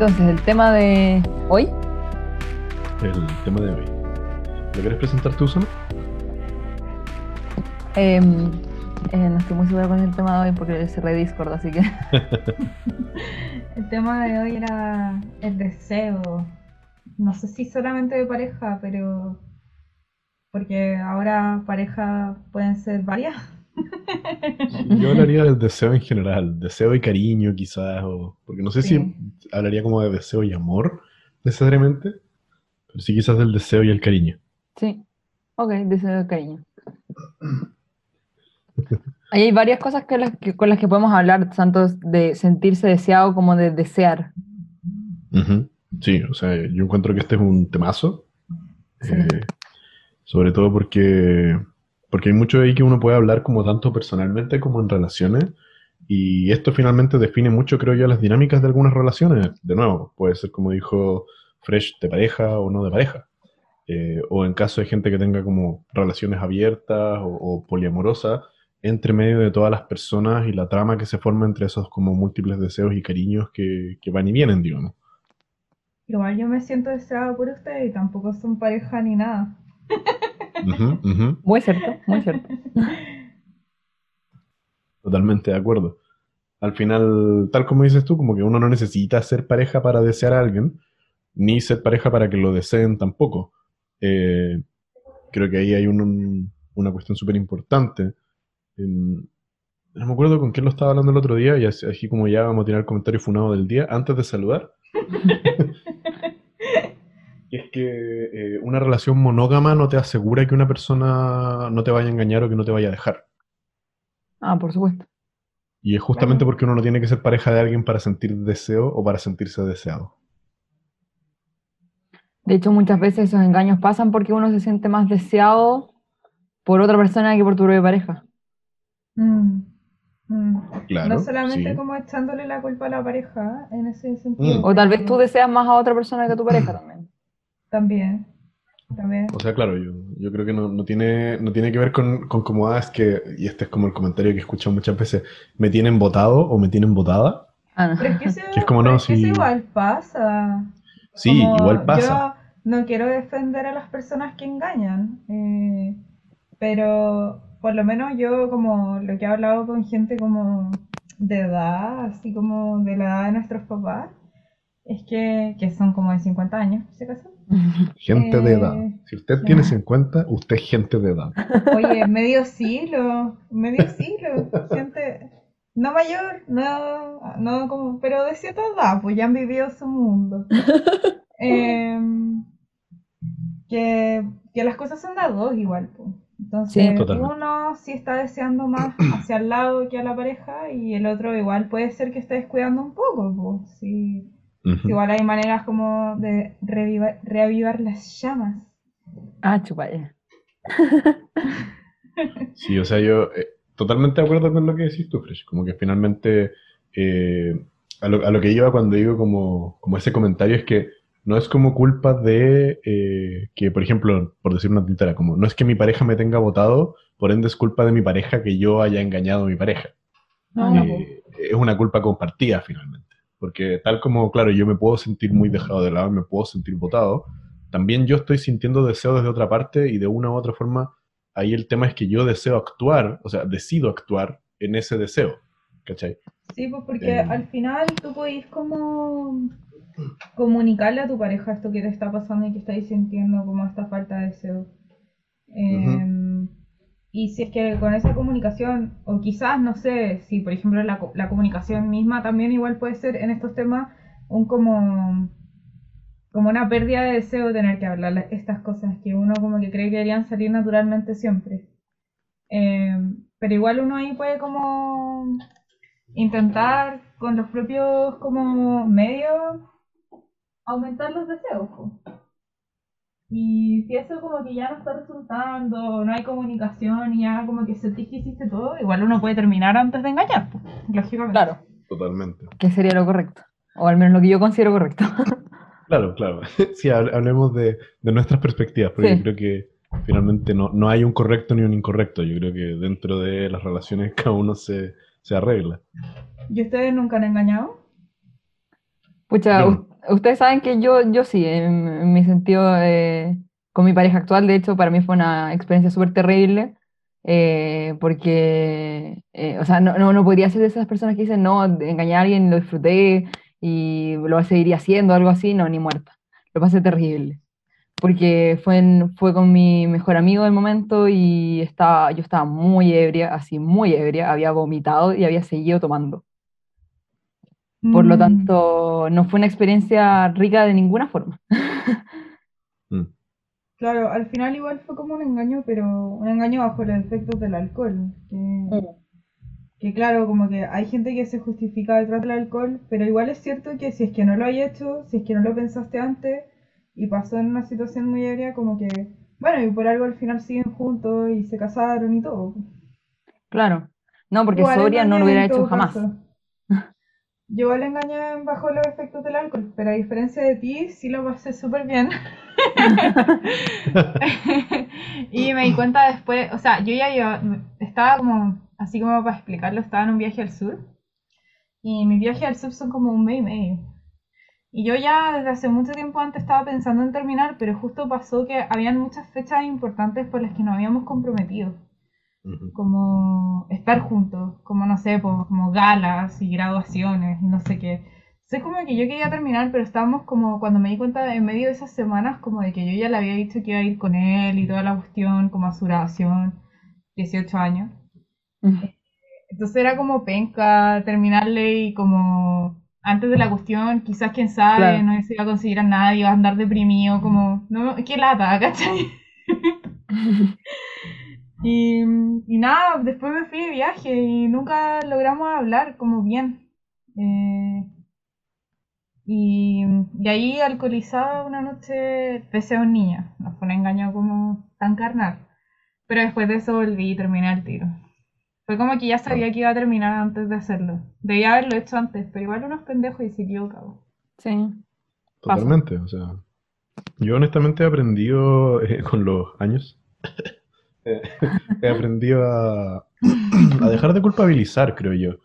Entonces, el tema de hoy. El tema de hoy. ¿Lo quieres presentar tú, Susana? Em, eh, no estoy muy segura con el tema de hoy porque cerré Discord, así que. el tema de hoy era el deseo. No sé si solamente de pareja, pero. Porque ahora pareja pueden ser varias. Yo hablaría del deseo en general, deseo y cariño quizás, o, porque no sé si hablaría como de deseo y amor necesariamente, pero sí quizás del deseo y el cariño. Sí, ok, deseo y cariño. Ahí hay varias cosas con las que podemos hablar, tanto de sentirse deseado como de desear. Sí, o sea, yo encuentro que este es un temazo, eh, sobre todo porque porque hay mucho ahí que uno puede hablar como tanto personalmente como en relaciones. Y esto finalmente define mucho, creo yo, las dinámicas de algunas relaciones. De nuevo, puede ser como dijo Fresh, de pareja o no de pareja. Eh, o en caso de gente que tenga como relaciones abiertas o, poliamorosas, entre medio de todas las personas y la trama que se forma entre esos como múltiples deseos y cariños que, que van y vienen, digamos. Igual yo me siento deseado por ustedes y tampoco son pareja ni nada. Muy cierto, muy cierto. Totalmente de acuerdo. Al final, tal como dices tú, como que uno no necesita ser pareja para desear a alguien, ni ser pareja para que lo deseen tampoco. Eh, creo que ahí hay una cuestión súper importante. no me acuerdo con quién lo estaba hablando el otro día, y así, como ya vamos a tirar el comentario funado del día, antes de saludar. Y es que eh, una relación monógama no te asegura que una persona no te vaya a engañar o que no te vaya a dejar. Ah, por supuesto. Y es justamente porque uno no tiene que ser pareja de alguien para sentir deseo o para sentirse deseado. De hecho, muchas veces esos engaños pasan porque uno se siente más deseado por otra persona que por tu propia pareja. Mm, mm. no solamente como echándole la culpa a la pareja en ese sentido. O tal vez tú deseas más a otra persona que a tu pareja también. También. También. O sea, claro, yo, yo creo que no, no, tiene, no tiene que ver con, con cómo es que, y este es como el comentario que he escuchado muchas veces, me tienen votado o me tienen votada. Ah, Pero es que, es como no, si... igual pasa. Sí, igual pasa. Yo no quiero defender a las personas que engañan, eh, pero por lo menos yo como lo que he hablado con gente como de edad, así como de la edad de nuestros papás, es que, que son como de 50 años, ¿se casan? Gente de edad. Eh, si usted tiene 50, usted es gente de edad. Oye, medio siglo, medio siglo, gente no mayor, no, no como, pero de cierta edad, pues ya han vivido su mundo. Em, que, que, las cosas son de dos igual, pues. Entonces, uno sí está deseando más hacia el lado que a la pareja y el otro igual puede ser que esté descuidando un poco, pues. Sí Igual hay maneras como de reavivar las llamas. Ah, chupaya. sí, o sea, yo eh, totalmente de acuerdo con lo que decís tú, Fresh. Como que finalmente eh, a, lo, que iba cuando digo como, como ese comentario es que no es como culpa de eh, que, por ejemplo, por decir una tintera, como no es que mi pareja me tenga votado, por ende es culpa de mi pareja que yo haya engañado a mi pareja. es una culpa compartida finalmente. Porque tal como, claro, yo me puedo sentir muy dejado de lado, me puedo sentir votado, también yo estoy sintiendo deseo desde otra parte y de una u otra forma, ahí el tema es que yo deseo actuar, o sea, decido actuar en ese deseo, ¿cachai? Sí, pues porque eh, al final tú podés como comunicarle a tu pareja esto que te está pasando y que estáis sintiendo como esta falta de deseo. Y si es que con esa comunicación, o quizás, no sé, si por ejemplo la, la comunicación misma también igual puede ser en estos temas un como, como una pérdida de deseo de tener que hablar estas cosas que uno como que cree que deberían salir naturalmente siempre. Eh, pero igual uno ahí puede como intentar con los propios como medios aumentar los deseos. Y si eso como que ya no está resultando, no hay comunicación y ya como que sentís que hiciste todo, igual uno puede terminar antes de engañar, pues, lógicamente. Claro. Totalmente. Que sería lo correcto. O al menos lo que yo considero correcto. claro, claro. Sí, hablemos de, de nuestras perspectivas, porque yo creo que finalmente no, no hay un correcto ni un incorrecto. Yo creo que dentro de las relaciones cada uno se, se arregla. ¿Y ustedes nunca han engañado? Pucha, u- ustedes saben que yo, yo sí, en, en mi sentido, eh, con mi pareja actual, de hecho, para mí fue una experiencia súper terrible, eh, porque, eh, o sea, no, no, no podría ser de esas personas que dicen, no, de engañar a alguien lo disfruté y lo seguiría haciendo, algo así, no, ni muerta. Lo pasé terrible, porque fue, fue con mi mejor amigo del momento y estaba, yo estaba muy ebria, así, muy ebria, había vomitado y había seguido tomando. Por lo Mm, tanto, no fue una experiencia rica de ninguna forma. Mm. Claro, al final igual fue como un engaño, pero un engaño bajo los efectos del alcohol. Que, que claro, como que hay gente que se justifica detrás del alcohol, pero igual es cierto que si es que no lo hay hecho, si es que no lo pensaste antes y pasó en una situación muy ebria, como que, bueno, y por algo al final siguen juntos y se casaron y todo. Claro. No, porque Igual sobria no lo hubiera hecho jamás. caso. Yo igual engañé bajo los efectos del alcohol, pero a diferencia de ti, sí lo pasé súper bien. y me di cuenta después, o sea, yo ya iba- estaba como, así como para explicarlo, estaba en un viaje al sur. Y mis viajes al sur son como un mes y medio. Y yo ya desde hace mucho tiempo antes estaba pensando en terminar, pero justo pasó que habían muchas fechas importantes por las que nos habíamos comprometido Como estar juntos, como no sé, pues, como galas y graduaciones y no sé qué. Entonces como que yo quería terminar, pero estábamos como, cuando me di cuenta en medio de esas semanas, como de que yo ya le había dicho que iba a ir con él y toda la cuestión, como a su graduación, 18 años. Entonces era como penca terminarle y como antes de la cuestión, quizás quién sabe, Claro. no se iba a conseguir a nadie, iba a andar deprimido, como, no, qué lata, ¿cachai? Y, y nada, después me fui de viaje y nunca logramos hablar como bien. Eh, y, y ahí alcoholizada una noche besé a un niño. No fue un engaño como tan carnal. Pero después de eso volví y terminé el tiro. Fue como que ya sabía que iba a terminar antes de hacerlo. Debía haberlo hecho antes, pero igual unos pendejos y se equivocaba. Sí. Totalmente, o sea, yo honestamente he aprendido eh, con los años, he aprendido a, dejar de culpabilizar, creo yo.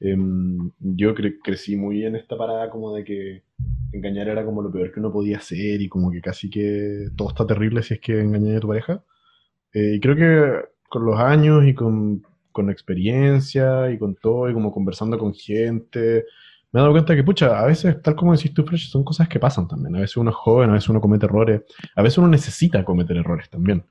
Em, yo cre- crecí muy en esta parada como de que engañar era como lo peor que uno podía hacer y como que casi que todo está terrible si es que engañas a tu pareja. Eh, y creo que con los años y con, con experiencia y con todo y como conversando con gente, me he dado cuenta que, pucha, a veces, tal como decís tú, Fresh, son cosas que pasan también. A veces uno es joven, a veces uno comete errores, a veces uno necesita cometer errores también.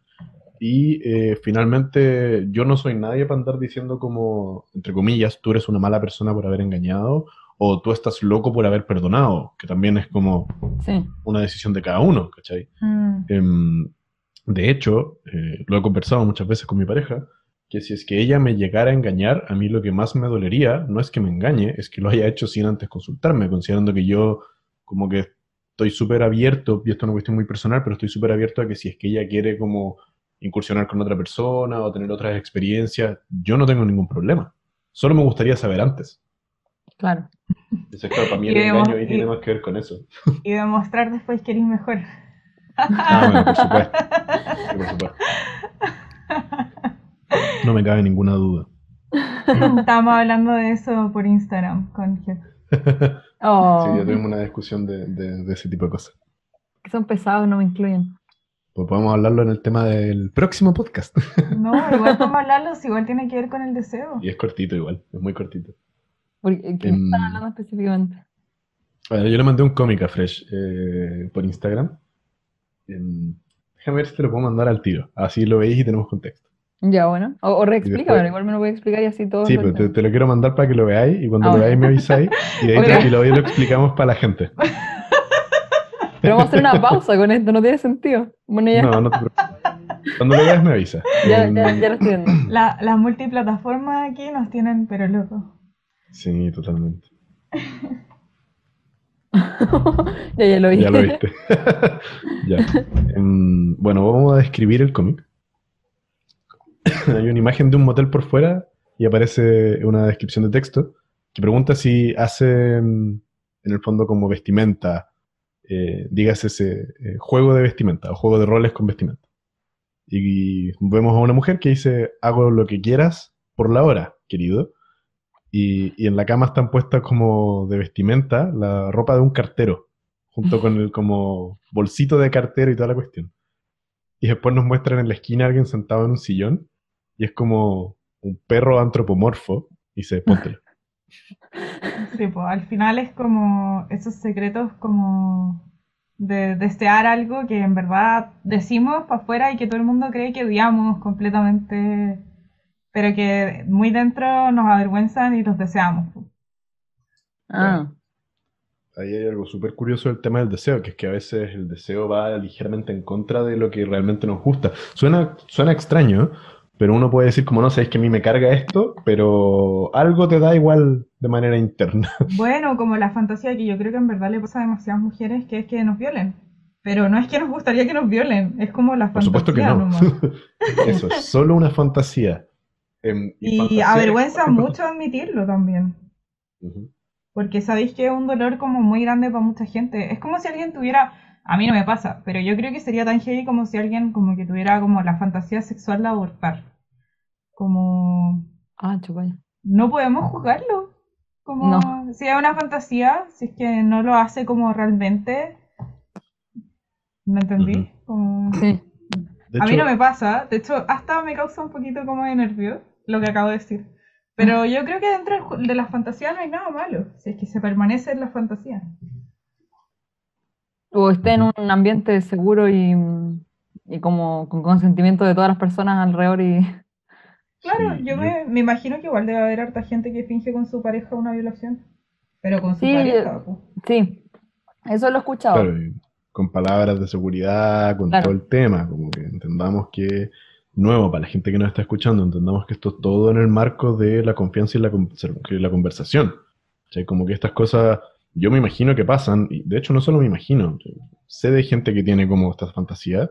Y eh, finalmente, yo no soy nadie para andar diciendo como, entre comillas, tú eres una mala persona por haber engañado o tú estás loco por haber perdonado, que también es como Sí. una decisión de cada uno, ¿cachai? Mm, Em, de hecho, eh, lo he conversado muchas veces con mi pareja, que si es que ella me llegara a engañar, a mí lo que más me dolería no es que me engañe, es que lo haya hecho sin antes consultarme, considerando que yo como que estoy súper abierto, y esto es una cuestión muy personal, pero estoy súper abierto a que si es que ella quiere como incursionar con otra persona o tener otras experiencias, yo no tengo ningún problema. Solo me gustaría saber antes. Claro. Entonces, claro, para mí Y el engaño ahí tiene más que ver con eso. Y demostrar después que eres mejor. Ah, bueno, por supuesto. Sí, por supuesto. No me cabe ninguna duda. Estábamos hablando de eso por Instagram con Jeff. Oh, Sí, ya tuvimos una discusión de, de- de ese tipo de cosas. que son pesados, no me incluyen. Pues podemos hablarlo en el tema del próximo podcast. No, igual podemos hablarlo, si igual tiene que ver con el deseo. Y es cortito igual, es muy cortito. Porque ¿qué Em, están hablando específicamente? Bueno, yo le mandé un cómic a Fresh eh, por Instagram. Em, déjame ver si te lo puedo mandar al tiro. Así lo veis y tenemos contexto. Ya, bueno. O, o reexplícamelo, después- igual me lo voy a explicar y así todo. Sí, pero te, entiendo. te lo quiero mandar para que lo veáis y cuando Ah, lo veáis me avisáis y de ahí, te- y lo, y lo explicamos para la gente. Pero vamos a hacer una pausa con esto, no tiene sentido. Bueno, ya, No, no te preocupes. Cuando lo veas me avisas. ya, Em, ya, ya lo estoy viendo. La- las multiplataformas aquí nos tienen pero locos. Sí, totalmente. ya, ya lo vi. Ya lo viste. ya. Em, bueno, vamos a describir el cómic. Hay una imagen de un motel por fuera y aparece una descripción de texto que pregunta si hacen, en el fondo, como vestimenta, eh, dígase ese eh, juego de vestimenta o juego de roles con vestimenta. Y vemos a una mujer que dice, hago lo que quieras por la hora, querido. y, y en la cama están puestas como de vestimenta la ropa de un cartero, junto con el como bolsito de cartero y toda la cuestión. Y después nos muestran en la esquina a alguien sentado en un sillón y es como un perro antropomorfo y se póntelo. Sí, pues al final es como esos secretos como de desear algo que en verdad decimos para afuera y que todo el mundo cree que odiamos completamente, pero que muy dentro nos avergüenzan y los deseamos. pues. Ah, Ahí hay algo súper curioso del tema del deseo, que es que a veces el deseo va ligeramente en contra de lo que realmente nos gusta. Suena, suena extraño, pero uno puede decir como no, sabes que a mí me carga esto, pero algo te da igual de manera interna. Bueno, como la fantasía que yo creo que en verdad le pasa a demasiadas mujeres, que es que nos violen. Pero no es que nos gustaría que nos violen, es como la Por supuesto que fantasía no. Eso es solo una fantasía. Em, Y fantasía- avergüenza mucho admitirlo también. Ujú. Porque sabéis que es un dolor como muy grande para mucha gente. Es como si alguien tuviera, a mí no me pasa, pero yo creo que sería tan heavy como si alguien como que tuviera como la fantasía sexual de abortar. Como ah, chupaya. no podemos juzgarlo. Como No. si es una fantasía, si es que no lo hace como realmente. ¿Me entendí? Como- Sí. De a mí no me pasa, de hecho, hasta me causa un poquito como de nervio lo que acabo de decir. Pero yo creo que dentro de la fantasía no hay nada malo, si es que se permanece en la fantasía. O esté en un ambiente seguro y, y como con consentimiento de todas las personas alrededor y Claro, Sí, yo yo- me, me imagino que igual debe haber harta gente que finge con su pareja una violación. Pero con su Sí, pareja, po. sí, eso lo he escuchado. claro, con palabras de seguridad, con Claro. todo el tema, como que entendamos que, nuevo, para la gente que nos está escuchando, entendamos que esto es todo en el marco de la confianza y la, la conversación. O sea, como que estas cosas, yo me imagino que pasan, y de hecho no solo me imagino, sé de gente que tiene como esta fantasía,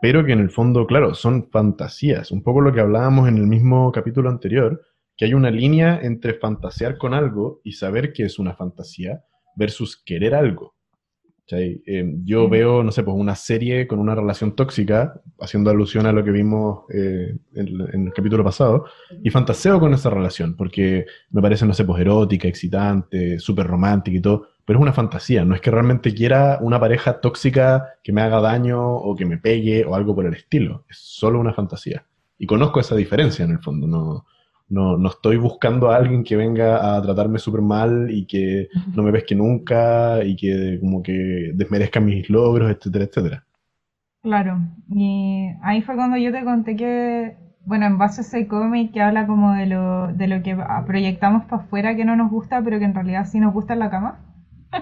pero que en el fondo, claro, son fantasías. Un poco lo que hablábamos en el mismo capítulo anterior, que hay una línea entre fantasear con algo y saber que es una fantasía versus querer algo. Eh, yo Sí. veo, no sé, pues una serie con una relación tóxica, haciendo alusión a lo que vimos eh, en, en el capítulo pasado, y fantaseo con esa relación, porque me parece, no sé, pues erótica, excitante, súper romántica y todo, pero es una fantasía, no es que realmente quiera una pareja tóxica que me haga daño o que me pegue o algo por el estilo, es solo una fantasía. Y conozco esa diferencia en el fondo, no, no, no estoy buscando a alguien que venga a tratarme súper mal y que no me pesque nunca y que como que desmerezca mis logros, etcétera, etcétera. Claro. Y ahí fue cuando yo te conté que, bueno, en base a ese cómic que habla como de lo, de lo que proyectamos para afuera que no nos gusta, pero que en realidad sí nos gusta en la cama.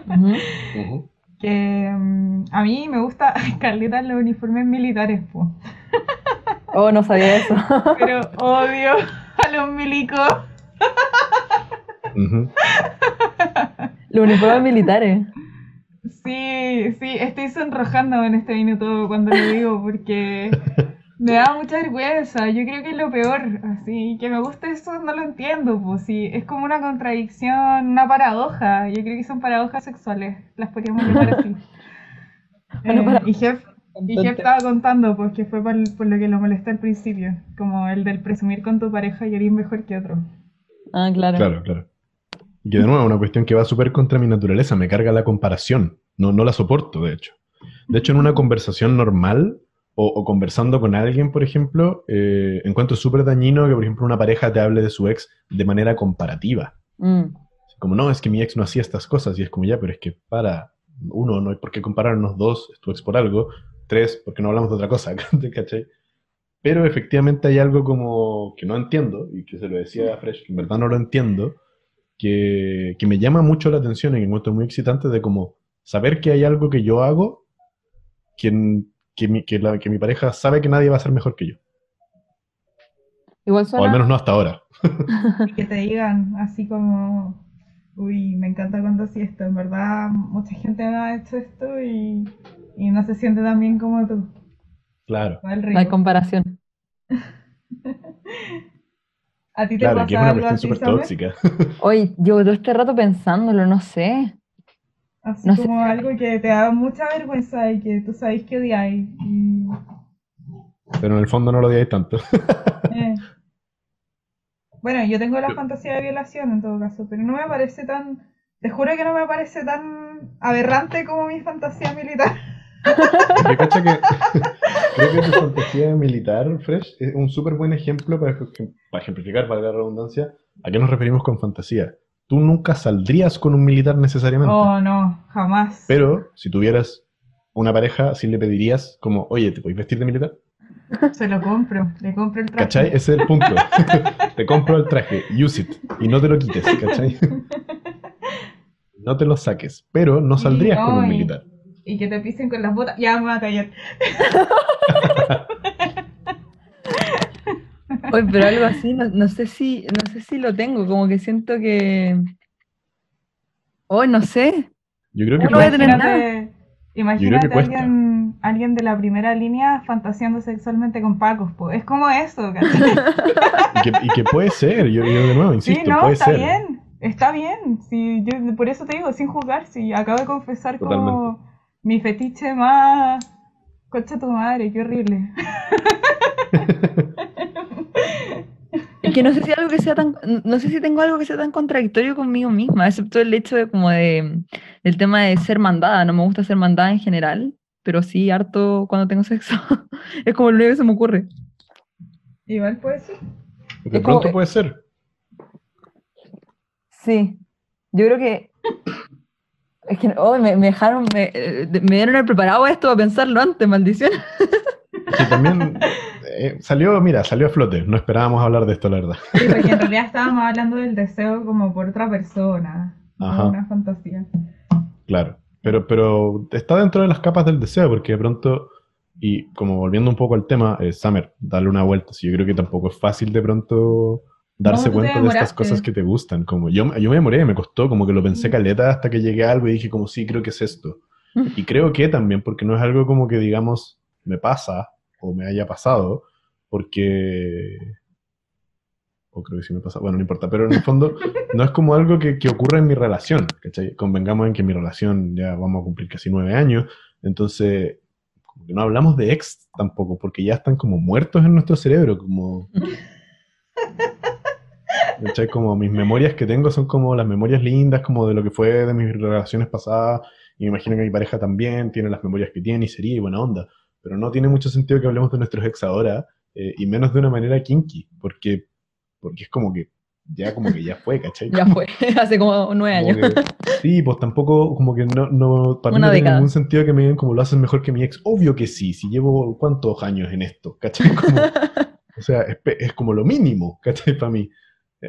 Ujú. Que mm, a mí me gusta, Carlita, los uniformes militares, po. Oh, no sabía eso. Pero odio a los milicos. Los uniformes militares. Sí, sí, estoy sonrojándome en este minuto cuando lo digo porque me da mucha vergüenza. Yo creo que es lo peor. Así que me gusta eso, no lo entiendo. Pues sí, es como una contradicción, una paradoja. Yo creo que son paradojas sexuales. Las podríamos llamar así. Una Eh, y Jeff, y Jeff estaba contando pues que fue por, por lo que lo molesté al principio, como el del presumir con tu pareja y eres mejor que otro. Ah, claro. Claro, claro. Y que de nuevo, una cuestión que va súper contra mi naturaleza, me carga la comparación, no, no la soporto, de hecho. De hecho, en una conversación normal o, o conversando con alguien, por ejemplo, eh, encuentro súper dañino que, por ejemplo, una pareja te hable de su ex de manera comparativa. Mm, Como, no, es que mi ex no hacía estas cosas, y es como, ya, pero es que para, uno, no hay por qué compararnos, dos, es tu ex por algo, tres, porque no hablamos de otra cosa, ¿cachai? Pero efectivamente hay algo como que no entiendo, y que se lo decía a Fresh, que en verdad no lo entiendo, que, que me llama mucho la atención y que encuentro muy excitante de como saber que hay algo que yo hago que, que, mi, que, la- que mi pareja sabe que nadie va a ser mejor que yo. Igual O al suena. menos no hasta ahora. Que te digan así como, uy, me encanta cuando así esto, en verdad mucha gente me ha hecho esto y, y no se siente tan bien como tú. Claro. Río. comparación. ¿A ti te Claro, que es pasa una algo cuestión así, súper tóxica. Hoy llevo todo este rato pensándolo, no sé. Así No como algo que te da mucha vergüenza y que tú sabes que odiáis. y, Pero en el fondo no lo odiáis tanto. eh. Bueno, yo tengo la fantasía de violación en todo caso, pero no me parece tan. Te juro que no me parece tan aberrante como mi fantasía militar. Porque cacha que creo que tu fantasía militar, Fresh, es un súper buen ejemplo para, para ejemplificar, para la redundancia, a qué nos referimos con fantasía. Tú nunca saldrías con un militar necesariamente. Oh, no, jamás. Pero si tuvieras una pareja, sí le pedirías como, oye, ¿te puedes vestir de militar? Se lo compro, le compro el traje. ¿Cachai? Ese es el punto. te compro el traje, use it, y no te lo quites, ¿cachai? no te lo saques, pero no saldrías con un militar. Y que te pisen con las botas. Ya me voy a callar. Oye, pero algo así, no, no sé si, no sé si lo tengo, como que siento que. Oh, no sé. Yo creo que No voy a puede- tener Imagínate, imagínate alguien, alguien de la primera línea fantaseando sexualmente con Pacos, po. Es como eso, y, que, y que puede ser, yo, yo de nuevo insisto, Sí, no, puede está ser. bien. Está bien. Sí, yo por eso te digo, sin juzgar, si acabo de confesar como Totalmente. Mi fetiche más. Concha tu madre, qué horrible. Es que no sé si algo que sea tan, no sé si tengo algo que sea tan contradictorio conmigo misma, excepto el hecho de como de del tema de ser mandada. No me gusta ser mandada en general, pero sí harto cuando tengo sexo. Es como lo único que se me ocurre. Igual puede ser. De Es como- pronto puede ser. Sí. Yo creo que es que oh, me, me dejaron, me, eh, me dieron el preparado a esto a pensarlo antes, maldición. Que también eh, salió, mira, salió a flote. No esperábamos hablar de esto, la verdad. Sí, porque en realidad estábamos hablando del deseo como por otra persona. una fantasía. Claro. Pero, pero está dentro de las capas del deseo, porque de pronto, y como volviendo un poco al tema, eh, Summer, darle una vuelta. Si yo creo que tampoco es fácil de pronto darse cuenta de estas cosas que te gustan. Como yo, yo me demoré, me costó, como que lo pensé Mm. caleta hasta que llegué a algo y dije como sí, creo que es esto. Y creo que también, porque no es algo como que digamos me pasa o me haya pasado, porque... O creo que sí me pasa, bueno, no importa, pero en el fondo no es como algo que, que ocurra en mi relación, ¿cachai? Convengamos en que mi relación ya vamos a cumplir casi nueve años, entonces como que no hablamos de ex tampoco, porque ya están como muertos en nuestro cerebro, como... ¿Cachai? Como mis memorias que tengo son como las memorias lindas, como de lo que fue de mis relaciones pasadas, y me imagino que mi pareja también tiene las memorias que tiene y sería y buena onda, pero no tiene mucho sentido que hablemos de nuestros ex ahora, eh, y menos de una manera kinky, porque, porque es como que ya como que ya fue, ¿cachai? Ya fue, hace como nueve Como años. que- sí, pues tampoco, como que no, no para mí Una no tiene ningún sentido que me digan como lo hacen mejor que mi ex. Obvio que sí, si llevo cuántos años en esto, ¿cachai? Como, o sea, es, es como lo mínimo, ¿cachai? Para mí,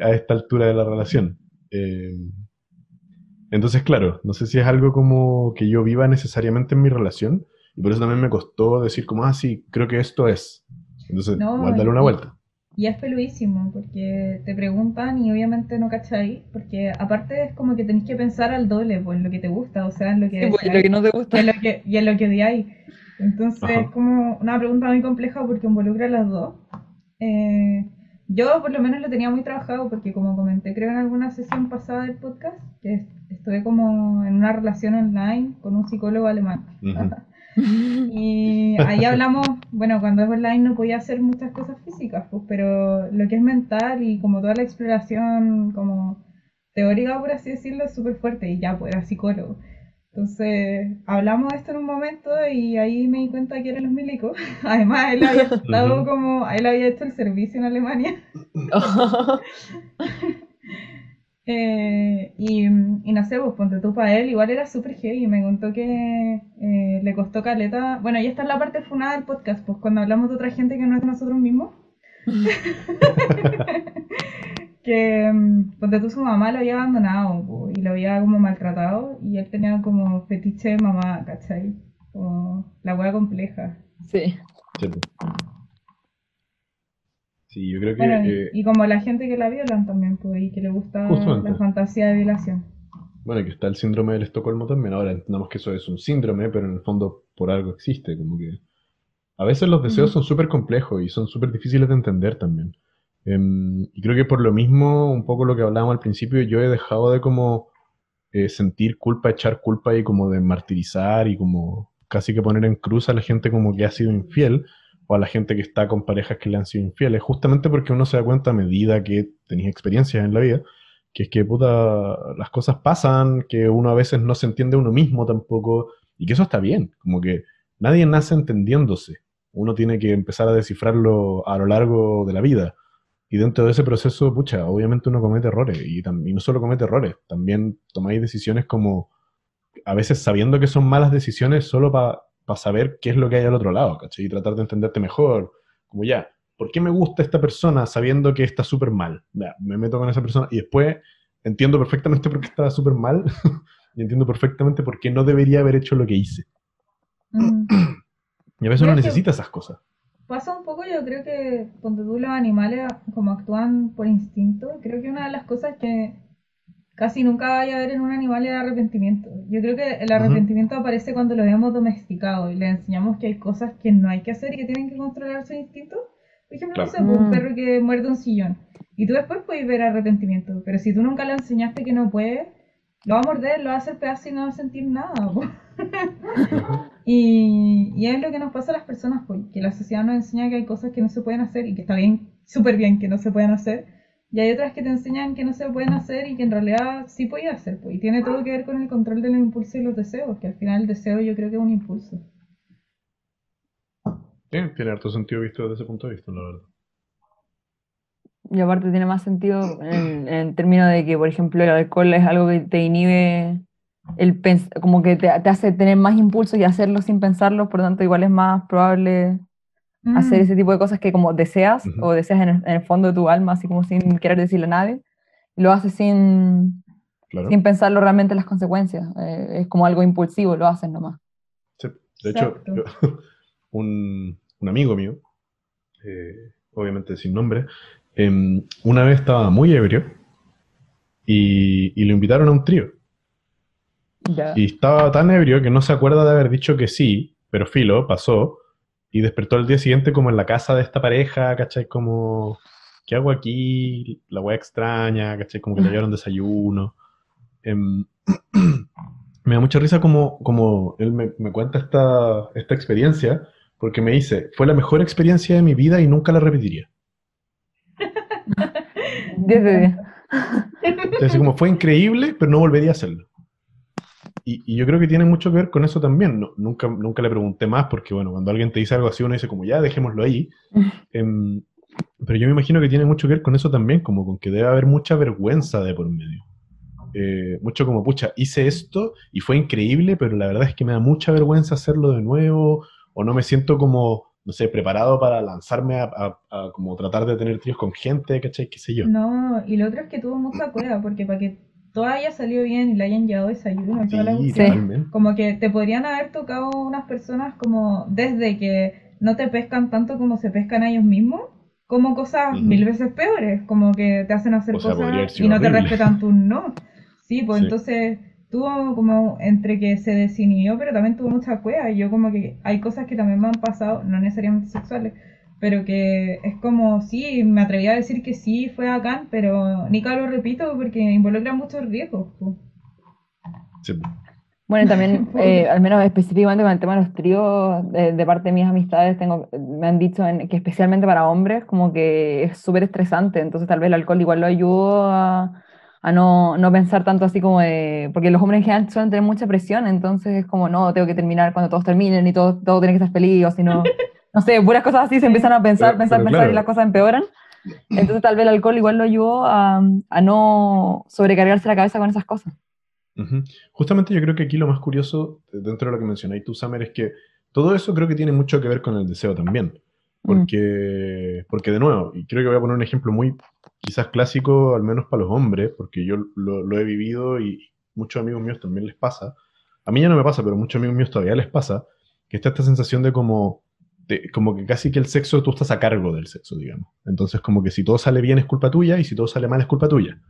a esta altura de la relación. Eh, entonces, claro, no sé si es algo como que yo viva necesariamente en mi relación, y por eso también me costó decir como, ah, sí, creo que esto es. Entonces, No, igual darle una y- vuelta. Y es peluísimo, porque te preguntan y obviamente no cachai, porque aparte es como que tenés que pensar al doble, pues en lo que te gusta, o sea, en lo que Sí, pues, lo que no te y gusta. en lo que, y en lo que odiáis. Entonces Ajá. es como una pregunta muy compleja porque involucra a las dos. Eh, yo por lo menos lo tenía muy trabajado porque como comenté creo en alguna sesión pasada del podcast, que est- estuve como en una relación online con un psicólogo alemán. Y ahí hablamos, bueno, cuando es online no podía hacer muchas cosas físicas, pues, pero lo que es mental y como toda la exploración como teórica, por así decirlo, es súper fuerte y ya, pues era psicólogo. Entonces, hablamos de esto en un momento y ahí me di cuenta que eran los milicos. Además, él había estado como, él había hecho el servicio en Alemania. Eh, y, y no sé, pues ponte tú para él, igual era súper heavy, me contó que eh, le costó caleta. Bueno, ya está en la parte funada del podcast, pues cuando hablamos de otra gente que no es nosotros mismos. que mm, ponte tú su mamá lo había abandonado po, y lo había como maltratado y él tenía como fetiche de mamá, ¿cachai? Como la wea compleja. Sí. Sí. Sí, yo creo que... Bueno, y, eh, y como la gente que la violan también, pues, y que le gusta Justamente. la fantasía de violación. Bueno, que está el síndrome del Estocolmo también. Ahora entendamos que eso es un síndrome, pero en el fondo por algo existe. Como que a veces los deseos Ujú. son súper complejos y son súper difíciles de entender también. Em, y creo que por lo mismo, un poco lo que hablábamos al principio, yo he dejado de como eh, sentir culpa, echar culpa y como de martirizar y como casi que poner en cruz a la gente como que ha sido infiel, o a la gente que está con parejas que le han sido infieles, justamente porque uno se da cuenta a medida que tenéis experiencias en la vida, que es que puta, las cosas pasan, que uno a veces no se entiende uno mismo tampoco, y que eso está bien, como que nadie nace entendiéndose, uno tiene que empezar a descifrarlo a lo largo de la vida. Y dentro de ese proceso, pucha, obviamente uno comete errores, y, y no solo comete errores, también tomáis decisiones como, a veces sabiendo que son malas decisiones solo para saber qué es lo que hay al otro lado, ¿cachai? Y tratar de entenderte mejor, como ya, ¿por qué me gusta esta persona sabiendo que está súper mal? me meto con esa persona y después entiendo perfectamente por qué estaba súper mal y entiendo perfectamente por qué no debería haber hecho lo que hice. Mm. y a veces uno necesita esas cosas. Pasa un poco, yo creo que cuando tú los animales como actúan por instinto, creo que una de las cosas que casi nunca vaya a ver en un animal es arrepentimiento. Yo creo que el arrepentimiento aparece cuando lo hemos domesticado y le enseñamos que hay cosas que no hay que hacer y que tienen que controlar su instinto. Por ejemplo, no sé, pues, un mm. perro que muerde un sillón. Y tú después puedes ver arrepentimiento. Pero si tú nunca le enseñaste que no puede, lo va a morder, lo va a hacer pedazo y no va a sentir nada. y, y, es lo que nos pasa a las personas, pues, que la sociedad nos enseña que hay cosas que no se pueden hacer y que está bien, súper bien que no se pueden hacer. Y hay otras que te enseñan que no se pueden hacer y que en realidad sí puedes hacer. Pues. Y tiene todo que ver con el control del impulso y los deseos, que al final el deseo yo creo que es un impulso. Sí, tiene harto sentido visto desde ese punto de vista, la verdad. Y aparte tiene más sentido en, en términos de que, por ejemplo, el alcohol es algo que te inhibe, el como que te, hace tener más impulso y hacerlo sin pensarlo, por lo tanto igual es más probable hacer mm. ese tipo de cosas que como deseas o deseas en el, fondo de tu alma, así como sin querer decirle a nadie, y lo haces sin, sin pensarlo realmente las consecuencias. Eh, es como algo impulsivo, lo haces nomás. Sí, de hecho, un, un, amigo mío, eh, obviamente sin nombre, Em, una vez estaba muy ebrio y, lo invitaron a un trío. Y estaba tan ebrio que no se acuerda de haber dicho que sí, pero filo, pasó. Y despertó al día siguiente como en la casa de esta pareja, ¿cachai? Como, ¿qué hago aquí? La wea extraña, ¿cachai? Como que le dieron desayuno. Em, me da mucha risa como, como él me, me, cuenta esta, esta experiencia, porque me dice, fue la mejor experiencia de mi vida y nunca la repetiría. 10 de 10. Entonces, como fue increíble, pero no volvería a hacerlo. Y, yo creo que tiene mucho que ver con eso también. nunca, nunca le pregunté más porque, bueno, cuando alguien te dice algo así, uno dice como, ya, dejémoslo ahí. Em, pero yo me imagino que tiene mucho que ver con eso también, como con que debe haber mucha vergüenza de por medio. Eh, mucho como, pucha, hice esto y fue increíble, pero la verdad es que me da mucha vergüenza hacerlo de nuevo, o no me siento como no sé, preparado para lanzarme a, como tratar de tener tríos con gente, ¿cachai? ¿Qué sé yo? No, y lo otro es que tuvo mucha cueva, porque para que todo haya salido bien y le hayan llevado desayuno y la como que te podrían haber tocado unas personas como desde que no te pescan tanto como se pescan ellos mismos, como cosas mil veces peores, como que te hacen hacer cosas y no te respetan tú no. Sí, pues entonces tuvo como entre que se desinhibió, pero también tuvo mucha cueva. Y yo como que hay cosas que también me han pasado, no necesariamente sexuales, pero que es como, sí, me atreví a decir que sí, fue acá, pero ni lo repito porque involucra muchos riesgos. Bueno, también, eh, al menos específicamente con el tema de los tríos, de, parte de mis amistades, tengo, me han dicho que especialmente para hombres, como que es súper estresante, entonces tal vez el alcohol igual lo ayudó a, a no, no, pensar tanto así como de, porque los hombres en general suelen tener mucha presión, entonces es como, no, tengo que terminar cuando todos terminen y todo, todo tiene que estar feliz, o si no, no sé, puras cosas así se empiezan a pensar, pensar, pensar y las cosas empeoran. Entonces tal vez el alcohol igual lo ayudó a, a no sobrecargarse la cabeza con esas cosas. Justamente yo creo que aquí lo más curioso, dentro de lo que mencionáis tú, Summer, es que todo eso creo que tiene mucho que ver con el deseo también. Mm. Porque, porque de nuevo, y creo que voy a poner un ejemplo muy quizás clásico, al menos para los hombres, porque yo lo, he vivido y muchos amigos míos también les pasa. A mí ya no me pasa, pero muchos amigos míos todavía les pasa, que está esta sensación de como, como que casi que el sexo, tú estás a cargo del sexo, digamos. Entonces como que si todo sale bien es culpa tuya y si todo sale mal es culpa tuya.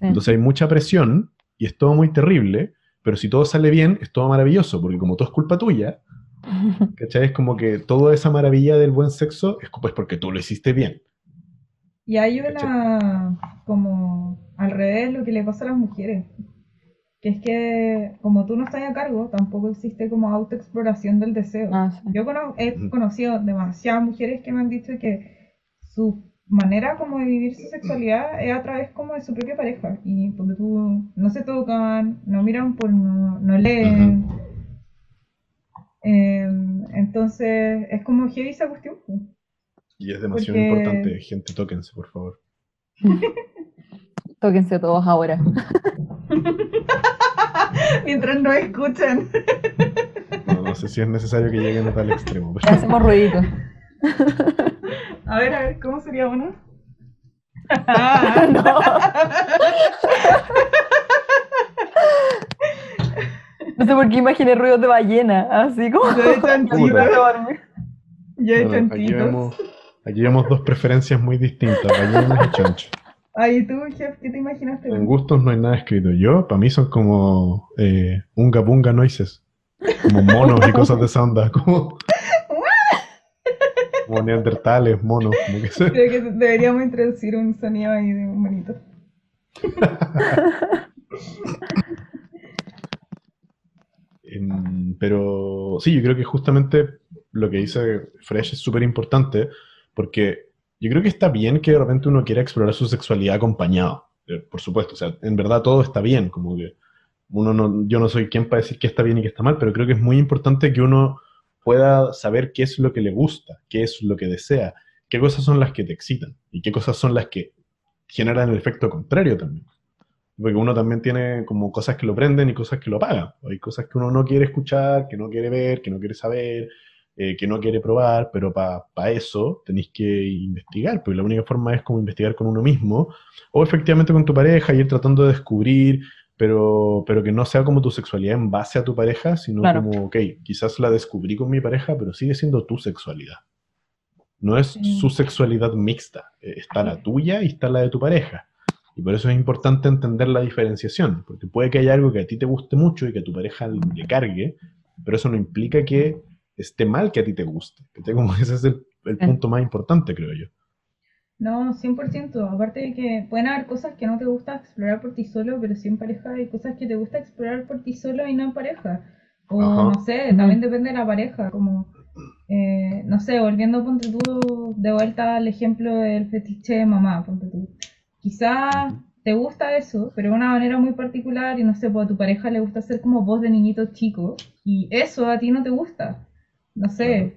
Entonces hay mucha presión y es todo muy terrible, pero si todo sale bien es todo maravilloso, porque como todo es culpa tuya, ¿cachai? Es como que toda esa maravilla del buen sexo es pues porque tú lo hiciste bien. Y hay una, como al revés, lo que le pasa a las mujeres. Que es que como tú no estás a cargo, tampoco existe como autoexploración del deseo. Ah, sí. Yo cono- he conocido demasiadas mujeres que me han dicho que su manera como de vivir su sexualidad es a través como de su propia pareja. Y porque tú no se tocan, no miran porno, no leen. Em, entonces es como heavy esa cuestión. pues. Y es demasiado Porque- importante, gente, tóquense, por favor. Tóquense todos ahora. Mientras no escuchan. No, no sé si es necesario que lleguen a tal extremo. Pero- hacemos ruidito. A ver, a ver, ¿cómo sería uno? No. No sé por qué imaginé ruidos de ballena, así como. Yo de chanchito. Puta. Yo de Bueno, aquí, vemos, aquí vemos dos preferencias muy distintas, ballenas y chancho. Ahí tú, Jeff, ¿qué te imaginaste? En gustos no hay nada escrito. Yo, para mí son como eh, unga bunga noises. Como monos y cosas de esa onda. Como, como neandertales, monos. Como que Creo que deberíamos introducir un sonido ahí de un bonito. Em, pero sí, yo creo que justamente lo que dice Fresh es súper importante porque yo creo que está bien que de repente uno quiera explorar su sexualidad acompañado. eh, por supuesto, o sea, en verdad todo está bien, como que uno no, yo no soy quien para decir qué está bien y qué está mal, pero creo que es muy importante que uno pueda saber qué es lo que le gusta, qué es lo que desea, qué cosas son las que te excitan y qué cosas son las que generan el efecto contrario también. Porque uno también tiene como cosas que lo prenden y cosas que lo apagan. Hay cosas que uno no quiere escuchar, que no quiere ver, que no quiere saber, eh, que no quiere probar, pero para eso tenéis que investigar, porque la única forma es como investigar con uno mismo, o efectivamente con tu pareja, y ir tratando de descubrir, pero, pero que no sea como tu sexualidad en base a tu pareja, sino Claro. como, ok, quizás la descubrí con mi pareja, pero sigue siendo tu sexualidad. No es Sí. su sexualidad mixta, eh, está la tuya y está la de tu pareja. Y por eso es importante entender la diferenciación, porque puede que haya algo que a ti te guste mucho y que a tu pareja le cargue, pero eso no implica que esté mal que a ti te guste. Como ese es el, punto más importante, creo yo. No, 100%. Aparte de que pueden haber cosas que no te gusta explorar por ti solo, pero sí en pareja hay cosas que te gusta explorar por ti solo y no en pareja. O Ajá. no sé, también depende de la pareja. Como, eh, no sé, volviendo ponte tú de vuelta al ejemplo del fetiche de mamá, ponte tú. Quizás te gusta eso, pero de una manera muy particular y no sé, pues a tu pareja le gusta hacer como voz de niñito chico y eso a ti no te gusta. No sé, Claro.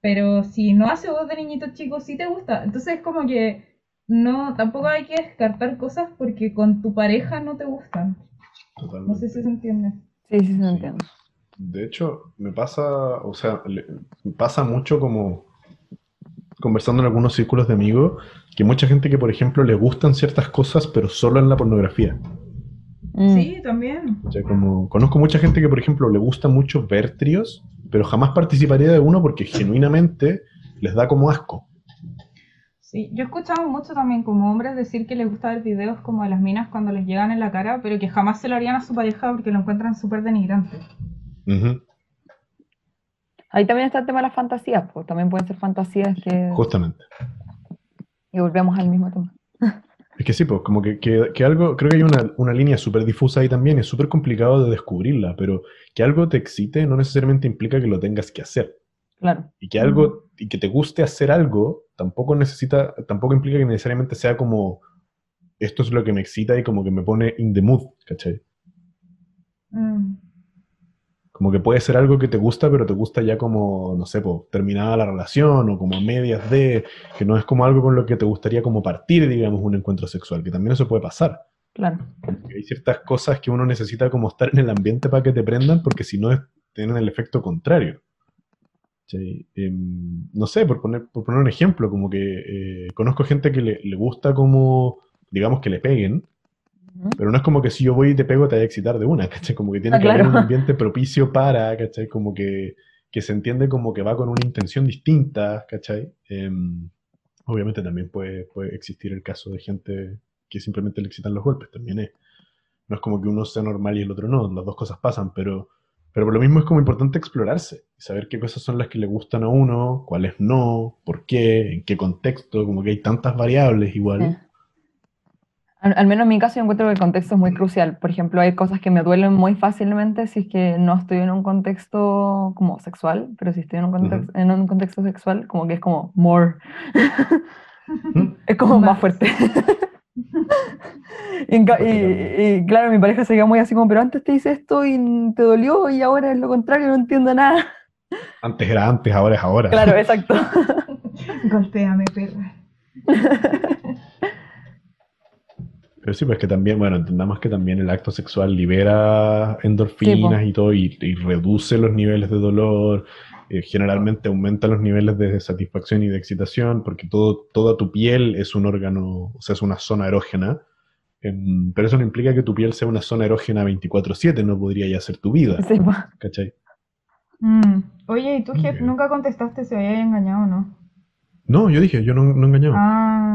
pero si no hace voz de niñito chico, sí te gusta. Entonces es como que no, tampoco hay que descartar cosas porque con tu pareja no te gustan. No Totalmente. sé si se entiende. Sí, sí, se Sí. entiende. De hecho, me pasa, o sea, le- me pasa mucho como conversando en algunos círculos de amigos, que mucha gente que, por ejemplo, le gustan ciertas cosas, pero solo en la pornografía. Mm. Sí, también. O sea, como conozco mucha gente que, por ejemplo, le gusta mucho ver tríos, pero jamás participaría de uno porque genuinamente les da como asco. Sí, yo he escuchado mucho también como hombres decir que les gusta ver videos como de las minas cuando les llegan en la cara, pero que jamás se lo harían a su pareja porque lo encuentran súper denigrante. Ujú, Ahí también está el tema de las fantasías, pues también pueden ser fantasías que. Justamente. Y volvemos al mismo tema. Es que sí, pues como que, que- que algo, creo que hay una, una línea súper difusa ahí también, es súper complicado de descubrirla, pero que algo te excite no necesariamente implica que lo tengas que hacer. Claro. Y que algo, y que te guste hacer algo, tampoco necesita, tampoco implica que necesariamente sea como esto es lo que me excita y como que me pone in the mood, ¿cachai? Mm, Como que puede ser algo que te gusta, pero te gusta ya como, no sé, pues, terminada la relación o como a medias de, que no es como algo con lo que te gustaría como partir, digamos, un encuentro sexual, que también eso puede pasar. Claro. Hay ciertas cosas que uno necesita como estar en el ambiente para que te prendan, porque si no tienen el efecto contrario. Em, no sé, por poner, por poner un ejemplo, como que eh, conozco gente que le, le gusta como, digamos, que le peguen. Pero no es como que si yo voy y te pego te vaya a excitar de una, ¿cachai? Como que tiene Ah, que haber claro. un ambiente propicio para, ¿cachai? Como que, que se entiende como que va con una intención distinta, ¿cachai? Em, obviamente también puede, puede existir el caso de gente que simplemente le excitan los golpes, también es. No es como que uno sea normal y el otro no, las dos cosas pasan, pero, pero por lo mismo es como importante explorarse, saber qué cosas son las que le gustan a uno, cuáles no, por qué, en qué contexto, como que hay tantas variables igual. Sí. Al, menos en mi caso yo encuentro que el contexto es muy crucial. Por ejemplo, hay cosas que me duelen muy fácilmente si es que no estoy en un contexto como sexual, pero si estoy en un contexto, en un contexto sexual, como que es como more. es como más, fuerte. y, claro, mi pareja se queda muy así como, pero antes te hice esto y te dolió y ahora es lo contrario, no entiendo nada. Antes era antes, ahora es ahora. Claro, exacto. Golpéame, perra. Pero sí, pues que también, bueno, entendamos que también el acto sexual libera endorfinas y todo y, reduce los niveles de dolor, eh, generalmente aumenta los niveles de satisfacción y de excitación, porque todo, toda tu piel es un órgano, o sea, es una zona erógena, em, pero eso no implica que tu piel sea una zona erógena 24/7, no podría ya ser tu vida. Sí, ¿Cachai? Mm. Oye, ¿y tú, Jeff, nunca contestaste si había engañado o no? No, yo dije, yo no, no engañaba. Ah,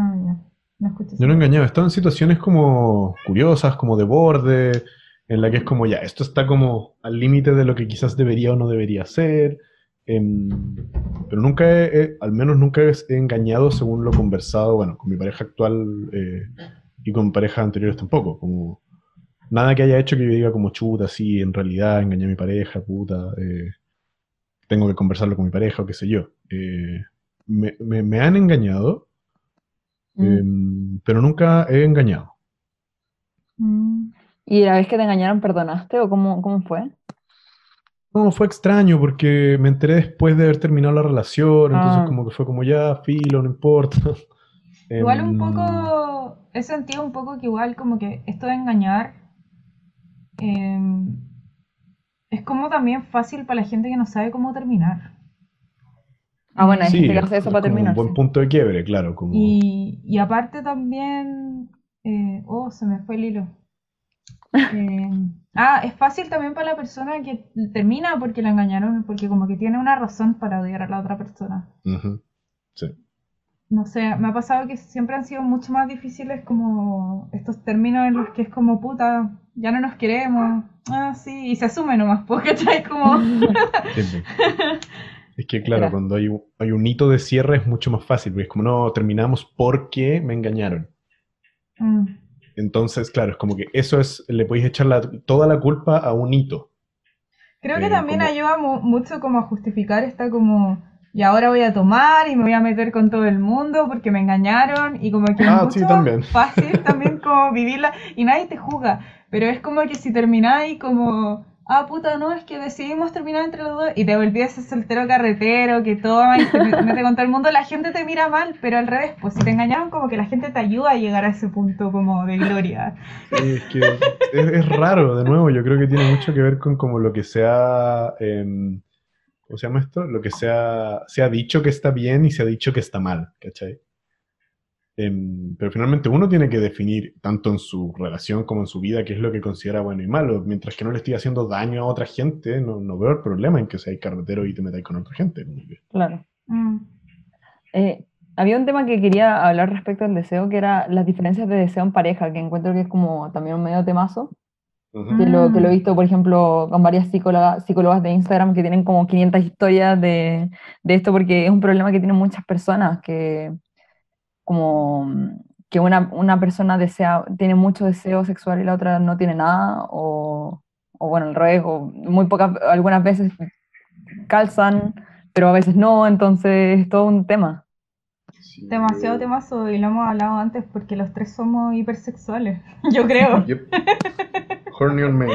ya. Yo no he engañado, he estado en situaciones como curiosas, como de borde, en la que es como ya, esto está como al límite de lo que quizás debería o no debería ser, em, pero nunca he, al menos nunca he engañado según lo conversado, bueno, con mi pareja actual eh, y con parejas anteriores tampoco, como nada que haya hecho que yo diga como chuta, sí, en realidad engañé a mi pareja, puta, eh, tengo que conversarlo con mi pareja o qué sé yo. Eh, me, me han engañado, Mm. Em, pero nunca he engañado. Mm. ¿Y la vez que te engañaron, perdonaste o cómo, cómo fue? No, fue extraño porque me enteré después de haber terminado la relación, entonces ah. como que fue como ya, filo, no importa. Igual un em, poco, he sentido un poco que igual como que esto de engañar em, es como también fácil para la gente que no sabe cómo terminar. Ah, bueno, hay gente que hace eso para terminar. Un buen punto de quiebre, claro. Como... Y, y aparte también. Eh, oh, se me fue el hilo. Eh, ah, es fácil también para la persona que termina porque la engañaron, porque como que tiene una razón para odiar a la otra persona. Sí. No sé, me ha pasado que siempre han sido mucho más difíciles como estos términos en los que es como puta, ya no nos queremos, ah, sí, y se asume nomás, porque hay como... Es que claro, cuando hay un, hay un hito de cierre es mucho más fácil, porque es como, no, terminamos porque me engañaron. Mm. Entonces, claro, es como que eso es, le podéis echar toda la culpa a un hito. Creo que eh, también ayuda mucho como a justificar esta como, y ahora voy a tomar y me voy a meter con todo el mundo porque me engañaron y como que es ah, mucho fácil también como vivirla y nadie te juzga, pero es como que si termináis como ah, puta, no, es que decidimos terminar entre los dos y te volví ese soltero carretero que toma y te mete con todo el mundo, la gente te mira mal, pero al revés, pues si te engañaron, como que la gente te ayuda a llegar a ese punto como de gloria. es que es, raro, de nuevo, yo creo que tiene mucho que ver con como lo que sea, ¿cómo se llama esto? Lo que sea, se ha dicho que está bien y se ha dicho que está mal, ¿cachai? Em, pero finalmente uno tiene que definir, tanto en su relación como en su vida, qué es lo que considera bueno y malo. Mientras que no le estoy haciendo daño a otra gente, no, no veo el problema en que seas carretero y te metáis con otra gente. Claro. Mm. Eh, había un tema que quería hablar respecto al deseo, que era las diferencias de deseo en pareja, que encuentro que es como también un medio temazo. que, lo, que lo he visto, por ejemplo, con varias psicólogas, psicólogas de Instagram que tienen como 500 historias de, de esto, porque es un problema que tienen muchas personas, que como mm, que una, una, persona desea, tiene mucho deseo sexual y la otra no tiene nada, o, o bueno, el revés, o muy pocas, algunas veces calzan, pero a veces no, entonces es todo un tema. Demasiado temazo y lo hemos hablado antes porque los tres somos hipersexuales, yo creo. Horny on me.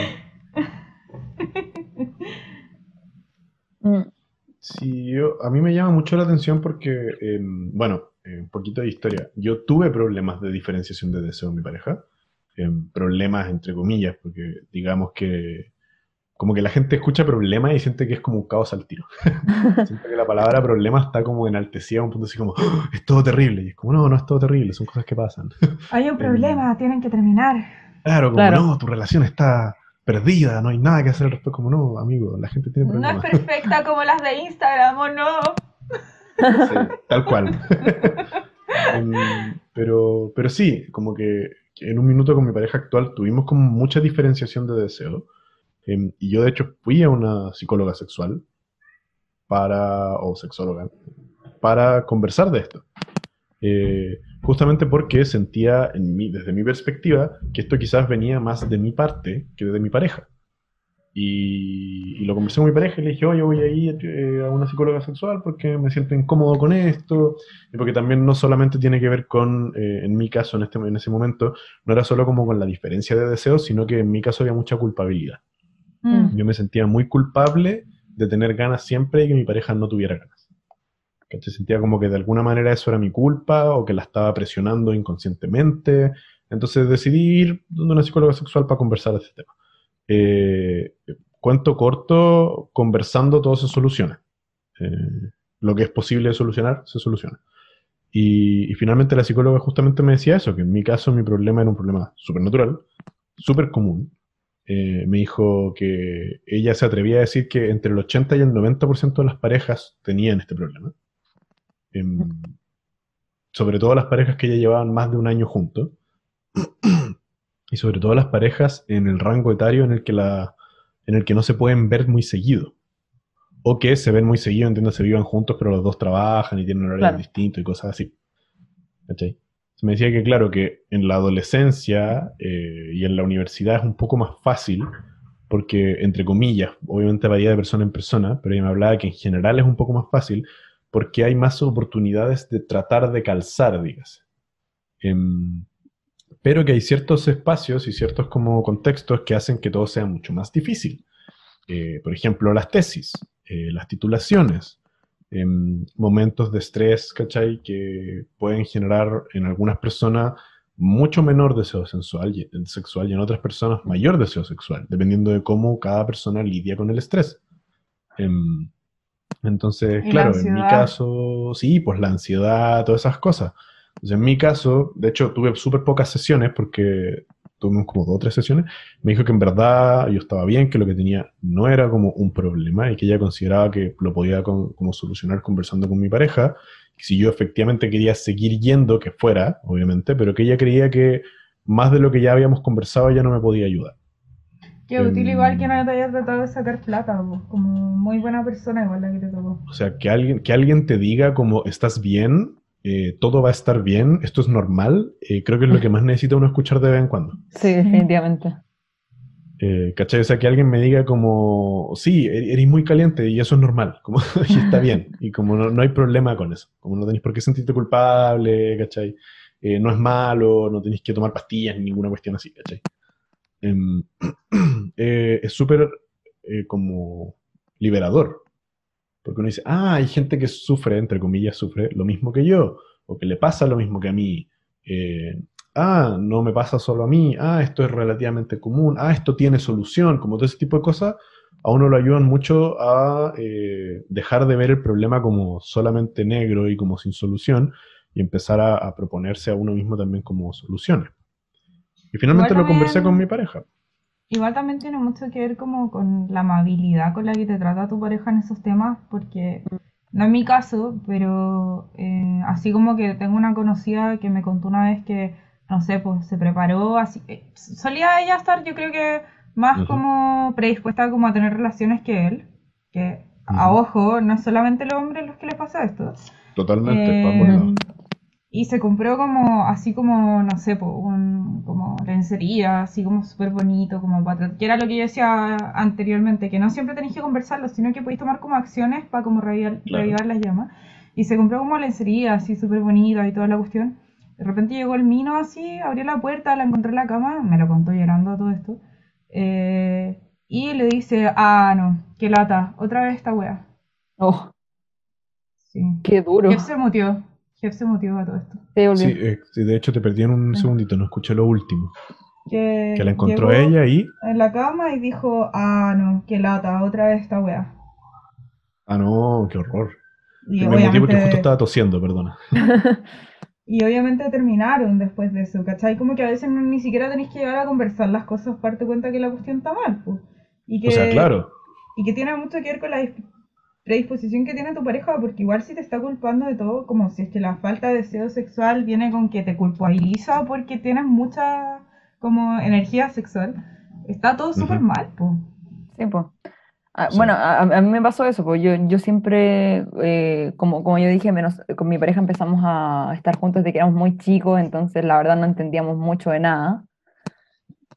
Mm. Sí, yo, a mí me llama mucho la atención porque, em, bueno, eh, un poquito de historia. Yo tuve problemas de diferenciación de deseo en mi pareja. Em, problemas entre comillas, porque digamos que como que la gente escucha problema y siente que es como un caos al tiro. Siento que la palabra problema está como enaltecida a un punto así como, ¡Oh! es todo terrible. Y es como, no, no es todo terrible, son cosas que pasan. Hay un problema, tienen que terminar. Claro, como, no, tu relación está perdida, no hay nada que hacer al respecto. Como, no, amigo, la gente tiene problemas. No es perfecta como las de Instagram, ¿o no? tal cual. Em, pero, pero sí, como que en un minuto con mi pareja actual tuvimos como mucha diferenciación de deseo. Em, y yo de hecho fui a una psicóloga sexual para, o sexóloga, para conversar de esto. Eh, justamente porque sentía, en mí, desde mi perspectiva, que esto quizás venía más de mi parte que de mi pareja. Y, lo conversé con mi pareja y le dije, oye, voy a ir eh, a una psicóloga sexual porque me siento incómodo con esto, y porque también no solamente tiene que ver con, eh, en mi caso, en, este, en ese momento, no era solo como con la diferencia de deseos, sino que en mi caso había mucha culpabilidad. Mm. Yo me sentía muy culpable de tener ganas siempre y que mi pareja no tuviera ganas. Que se sentía como que de alguna manera eso era mi culpa o que la estaba presionando inconscientemente. Entonces decidí ir donde una psicóloga sexual para conversar de ese tema. Eh, cuento corto, conversando todo se soluciona. Eh, lo que es posible solucionar, se soluciona. Y, finalmente la psicóloga justamente me decía eso, que en mi caso mi problema era un problema súper natural, súper común. Eh, me dijo que ella se atrevía a decir que entre el 80 y el 90% de las parejas tenían este problema. Em, sobre todo las parejas que ya llevaban más de un año juntos. Y sobre todo las parejas en el rango etario en el que, la, en el que no se pueden ver muy seguido. O que se ven muy seguido, entiendo, se vivan juntos, pero los dos trabajan y tienen horarios distintos y cosas así. ¿Cachai? Se me decía que, claro, que en la adolescencia eh, y en la universidad es un poco más fácil, porque, entre comillas, obviamente varía de persona en persona, pero ella me hablaba que en general es un poco más fácil, porque hay más oportunidades de tratar de calzar, dígase. Em, pero que hay ciertos espacios y ciertos como contextos que hacen que todo sea mucho más difícil. Eh, por ejemplo, las tesis, eh, las titulaciones, em, momentos de estrés, ¿cachai? Que pueden generar en algunas personas mucho menor deseo sensual y, sexual y en otras personas mayor deseo sexual, dependiendo de cómo cada persona lidia con el estrés. Em, entonces, claro, en mi caso, sí, pues la ansiedad, todas esas cosas en mi caso, de hecho, tuve súper pocas sesiones porque tuvimos como dos o tres sesiones. Me dijo que en verdad yo estaba bien, que lo que tenía no era como un problema y que ella consideraba que lo podía como solucionar conversando con mi pareja. Y si yo efectivamente quería seguir yendo, que fuera, obviamente, pero que ella creía que más de lo que ya habíamos conversado ya no me podía ayudar. Qué útil igual que no te haya tratado de sacar plata, como muy buena persona igual la que te tocó. O sea, que alguien, que alguien te diga como estás bien, eh, todo va a estar bien, esto es normal, eh, creo que es lo que más necesita uno escuchar de vez en cuando. Sí, definitivamente. Eh, ¿Cachai? O sea, que alguien me diga como, sí, e-, eres muy caliente y eso es normal, como, y está bien, y como no, hay problema con eso, como no tenéis por qué sentirte culpable, ¿cachai? no es malo, no tenéis que tomar pastillas ni ninguna cuestión así, ¿cachai? Em, es súper como liberador, porque uno dice, ah, hay gente que sufre, entre comillas, sufre lo mismo que yo, o que le pasa lo mismo que a mí. Eh, ah, no me pasa solo a mí, ah, esto es relativamente común, ah, esto tiene solución, como todo ese tipo de cosas, a uno lo ayudan mucho a eh, dejar de ver el problema como solamente negro y como sin solución y empezar a proponerse a uno mismo también como soluciones. Y finalmente lo conversé con mi pareja. Igual también tiene mucho que ver como con la amabilidad con la que te trata tu pareja en esos temas, porque no es mi caso, pero eh, así como que tengo una conocida que me contó una vez que, no sé, pues se preparó, así, eh, solía ella estar yo creo que más como predispuesta como a tener relaciones que él, que a ojo, no es solamente los hombres los que les pasa esto. Totalmente, eh, y se compró como, así como, no sé, un, como lencería, así como súper bonito, como para, que era lo que yo decía anteriormente, que no siempre tenéis que conversarlo, sino que podéis tomar como acciones para como revivar, las llamas. Y se compró como lencería, así súper bonita y toda la cuestión. De repente llegó el mino así, abrió la puerta, la encontré en la cama, me lo contó llorando todo esto. Eh, y le dice, ah, no, qué lata, otra vez esta wea. Oh. Sí. Qué duro. ¿Qué se mutió? Jeff se motiva a todo esto. Eh, sí, de hecho te perdí en un segundito, no escuché lo último. Que, la encontró ella ahí. En la cama y dijo, ah, no, qué lata, otra vez esta wea. Ah, no, qué horror. Y Me obviamente... porque justo estaba tosiendo, perdona. y obviamente terminaron después de eso, ¿cachai? Como que a veces ni siquiera tenéis que llegar a conversar las cosas, parte cuenta que la cuestión está mal, pues. Y que, o sea, claro. Y que tiene mucho que ver con la predisposición que tiene tu pareja, porque igual si te está culpando de todo, como si es que la falta de deseo sexual viene con que te culpabiliza porque tienes mucha como energía sexual, está todo súper mal, pues. Sí, pues. Ah, bueno, a, a mí me pasó eso, pues yo, yo siempre, eh, como, como yo dije, menos, con mi pareja empezamos a estar juntos desde que éramos muy chicos, entonces la verdad no entendíamos mucho de nada.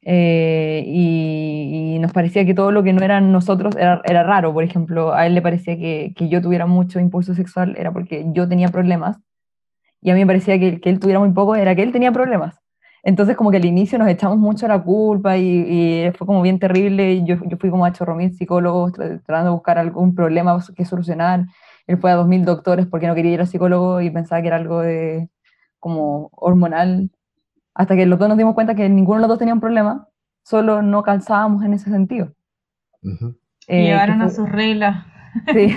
Eh, y, y nos parecía que todo lo que no eran nosotros era, era raro. Por ejemplo, a él le parecía que, que yo tuviera mucho impulso sexual era porque yo tenía problemas, y a mí me parecía que, que él tuviera muy poco era que él tenía problemas. Entonces como que al inicio nos echamos mucho la culpa y, y fue como bien terrible. Yo, yo fui como a chorromil psicólogos tra- tratando de buscar algún problema que solucionar. Él fue a 2000 doctores porque no quería ir al psicólogo y pensaba que era algo de como hormonal. Hasta que los dos nos dimos cuenta que ninguno de los dos tenía un problema, solo no calzábamos en ese sentido. Y Eh, que llegaron a sus reglas. Sí,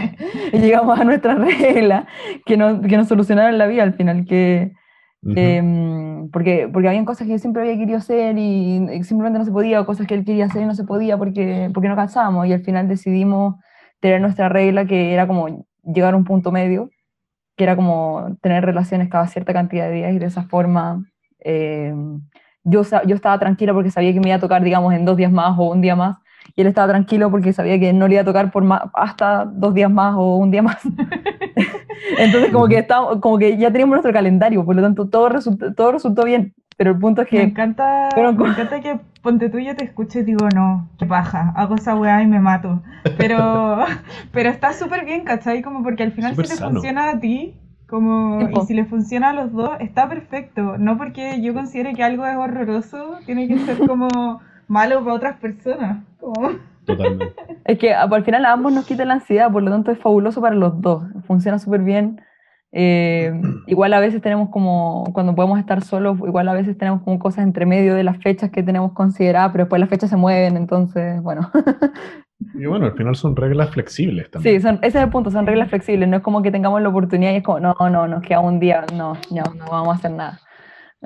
y llegamos a nuestra regla que, no, que nos solucionaron la vida al final, que, mm, porque, porque habían cosas que yo siempre había querido hacer y, y simplemente no se podía, o cosas que él quería hacer y no se podía porque, porque no calzábamos, y al final decidimos tener nuestra regla que era como llegar a un punto medio, que era como tener relaciones cada cierta cantidad de días y de esa forma eh, yo, yo estaba tranquila porque sabía que me iba a tocar, digamos, en dos días más o un día más, y él estaba tranquilo porque sabía que no le iba a tocar por más, hasta dos días más o un día más. Entonces como que, estábamos, como que ya teníamos nuestro calendario, por lo tanto todo resultó, todo resultó bien, pero el punto es Me que... encanta, pero me encanta que ponte tú y yo te escucho y digo, no, qué paja, hago esa weá y me mato. Pero, pero está súper bien, ¿cachai? Como porque al final si te sano. funciona a ti, como, y si le funciona a los dos, está perfecto. No porque yo considere que algo es horroroso, tiene que ser como malo para otras personas. Como... Totalmente. Es que al final a ambos nos quita la ansiedad, por lo tanto es fabuloso para los dos, funciona súper bien. Eh, igual a veces tenemos como, cuando podemos estar solos, igual a veces tenemos como cosas entre medio de las fechas que tenemos consideradas, pero después las fechas se mueven, entonces, bueno. Y bueno, al final son reglas flexibles también. Sí, son, ese es el punto, son reglas flexibles, no es como que tengamos la oportunidad y es como, no, no, nos queda un día, no, no, no vamos a hacer nada.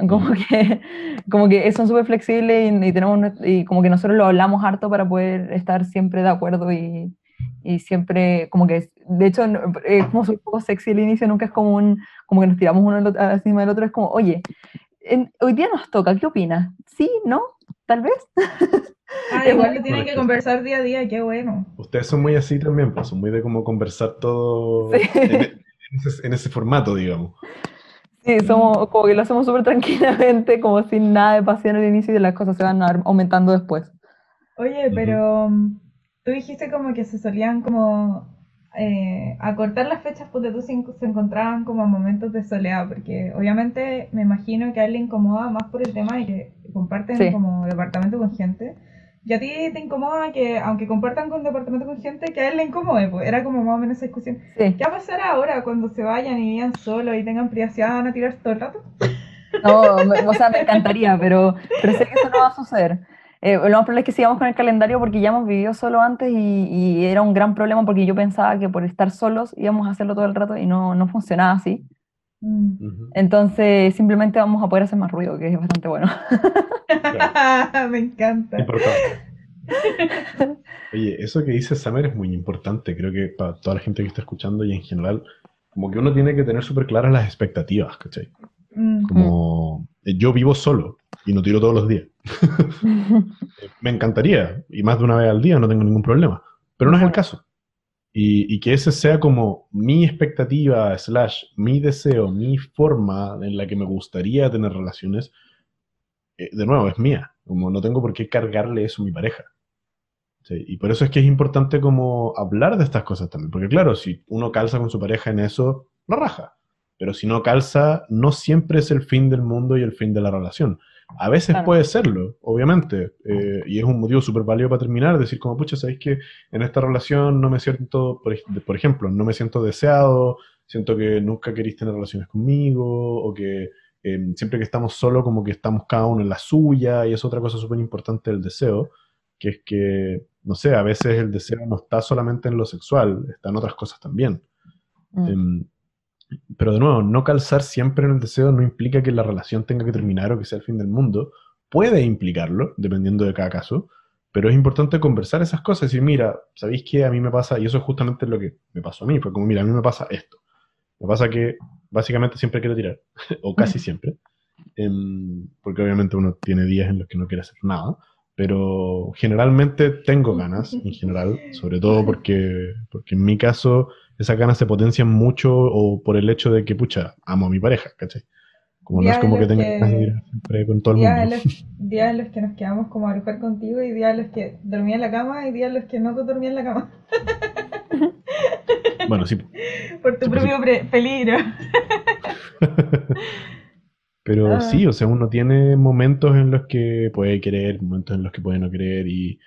Como que, como que son súper flexibles y, y tenemos, y como que nosotros lo hablamos harto para poder estar siempre de acuerdo y, y siempre, como que, de hecho, eh, como un poco sexy al inicio, nunca es como un, como que nos tiramos uno encima del otro, es como, oye, en- hoy día nos toca, ¿qué opinas? ¿Sí? ¿No? ¿Tal vez? Ah, igual lo tienen que conversar día a día, qué bueno. Ustedes son muy así también, pues son muy de como conversar todo Sí. en, en ese, en ese formato, digamos. Sí, somos, como que lo hacemos súper tranquilamente, como sin nada de pasión al inicio y las cosas se van aumentando después. Oye, pero mm, tú dijiste como que se solían como eh, acortar las fechas porque tú se, se encontraban como momentos de soledad, porque obviamente me imagino que a él le incomoda más por el tema de que comparten Sí. como departamento con gente. Y a ti te incomoda que, aunque compartan con departamento con gente, que a él le incomode, pues era como más o menos esa discusión. Sí, ¿Qué va a pasar ahora cuando se vayan y vivan solos y tengan privacidad? ¿Van a tirar todo el rato? no, me- o sea, me encantaría, pero, pero sé que eso no va a suceder. Eh, lo más probable es que sigamos con el calendario porque ya hemos vivido solo antes y, y era un gran problema porque yo pensaba que por estar solos íbamos a hacerlo todo el rato y no, no funcionaba así. Mm. Ujú. Entonces simplemente vamos a poder hacer más ruido, que es bastante bueno. me encanta. Importante. Oye, eso que dice Summer es muy importante, creo que para toda la gente que está escuchando y en general, como que uno tiene que tener súper claras las expectativas, ¿cachai? Mm. Como eh, yo vivo solo y no tiro todos los días. Me encantaría, y más de una vez al día no tengo ningún problema, pero no es el caso. Y, y que ese sea como mi expectativa, slash, mi deseo, mi forma en la que me gustaría tener relaciones, eh, de nuevo, es mía. Como no tengo por qué cargarle eso a mi pareja. Sí, Y por eso es que es importante como hablar de estas cosas también. Porque claro, si uno calza con su pareja en eso, no raja. Pero si no calza, no siempre es el fin del mundo y el fin de la relación. A veces Claro. puede serlo, obviamente. eh, y es un motivo súper válido para terminar, decir como, pucha, ¿sabéis que en esta relación no me siento, por, ej- por ejemplo, no me siento deseado, siento que nunca queréis tener relaciones conmigo, o que eh, siempre que estamos solos, como que estamos cada uno en la suya, y es otra cosa súper importante del deseo, que es que, no sé, a veces el deseo no está solamente en lo sexual, está en otras cosas también. Mm. Em, pero de nuevo, no calzar siempre en el deseo no implica que la relación tenga que terminar o que sea el fin del mundo. Puede implicarlo, dependiendo de cada caso, pero es importante conversar esas cosas y decir, mira, ¿sabéis qué? A mí me pasa, y eso es justamente lo que me pasó a mí, fue como, mira, a mí me pasa esto. Me pasa que básicamente siempre quiero tirar, o casi siempre, Em, porque obviamente uno tiene días en los que no quiere hacer nada, pero generalmente tengo ganas, en general, sobre todo porque, porque en mi caso esas ganas se potencian mucho o por el hecho de que, pucha, amo a mi pareja, ¿cachai? Como no es como que tenga ganas de ir siempre con todo el mundo. días en los que nos quedamos como a lujar contigo y días en los que dormía en la cama y días en los que no dormía en la cama. Bueno, sí. Por tu propio peligro. Pero ah. sí, o sea, uno tiene momentos en los que puede querer, momentos en los que puede no querer y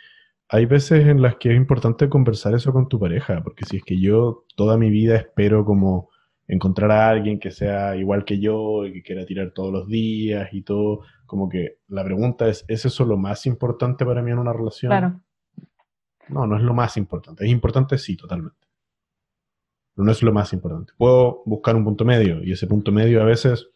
hay veces en las que es importante conversar eso con tu pareja, porque si es que yo toda mi vida espero como encontrar a alguien que sea igual que yo y que quiera tirar todos los días y todo, como que la pregunta es, ¿es eso lo más importante para mí en una relación? Claro. No, no es lo más importante. Es importante, sí, totalmente. Pero no es lo más importante. Puedo buscar un punto medio y ese punto medio a veces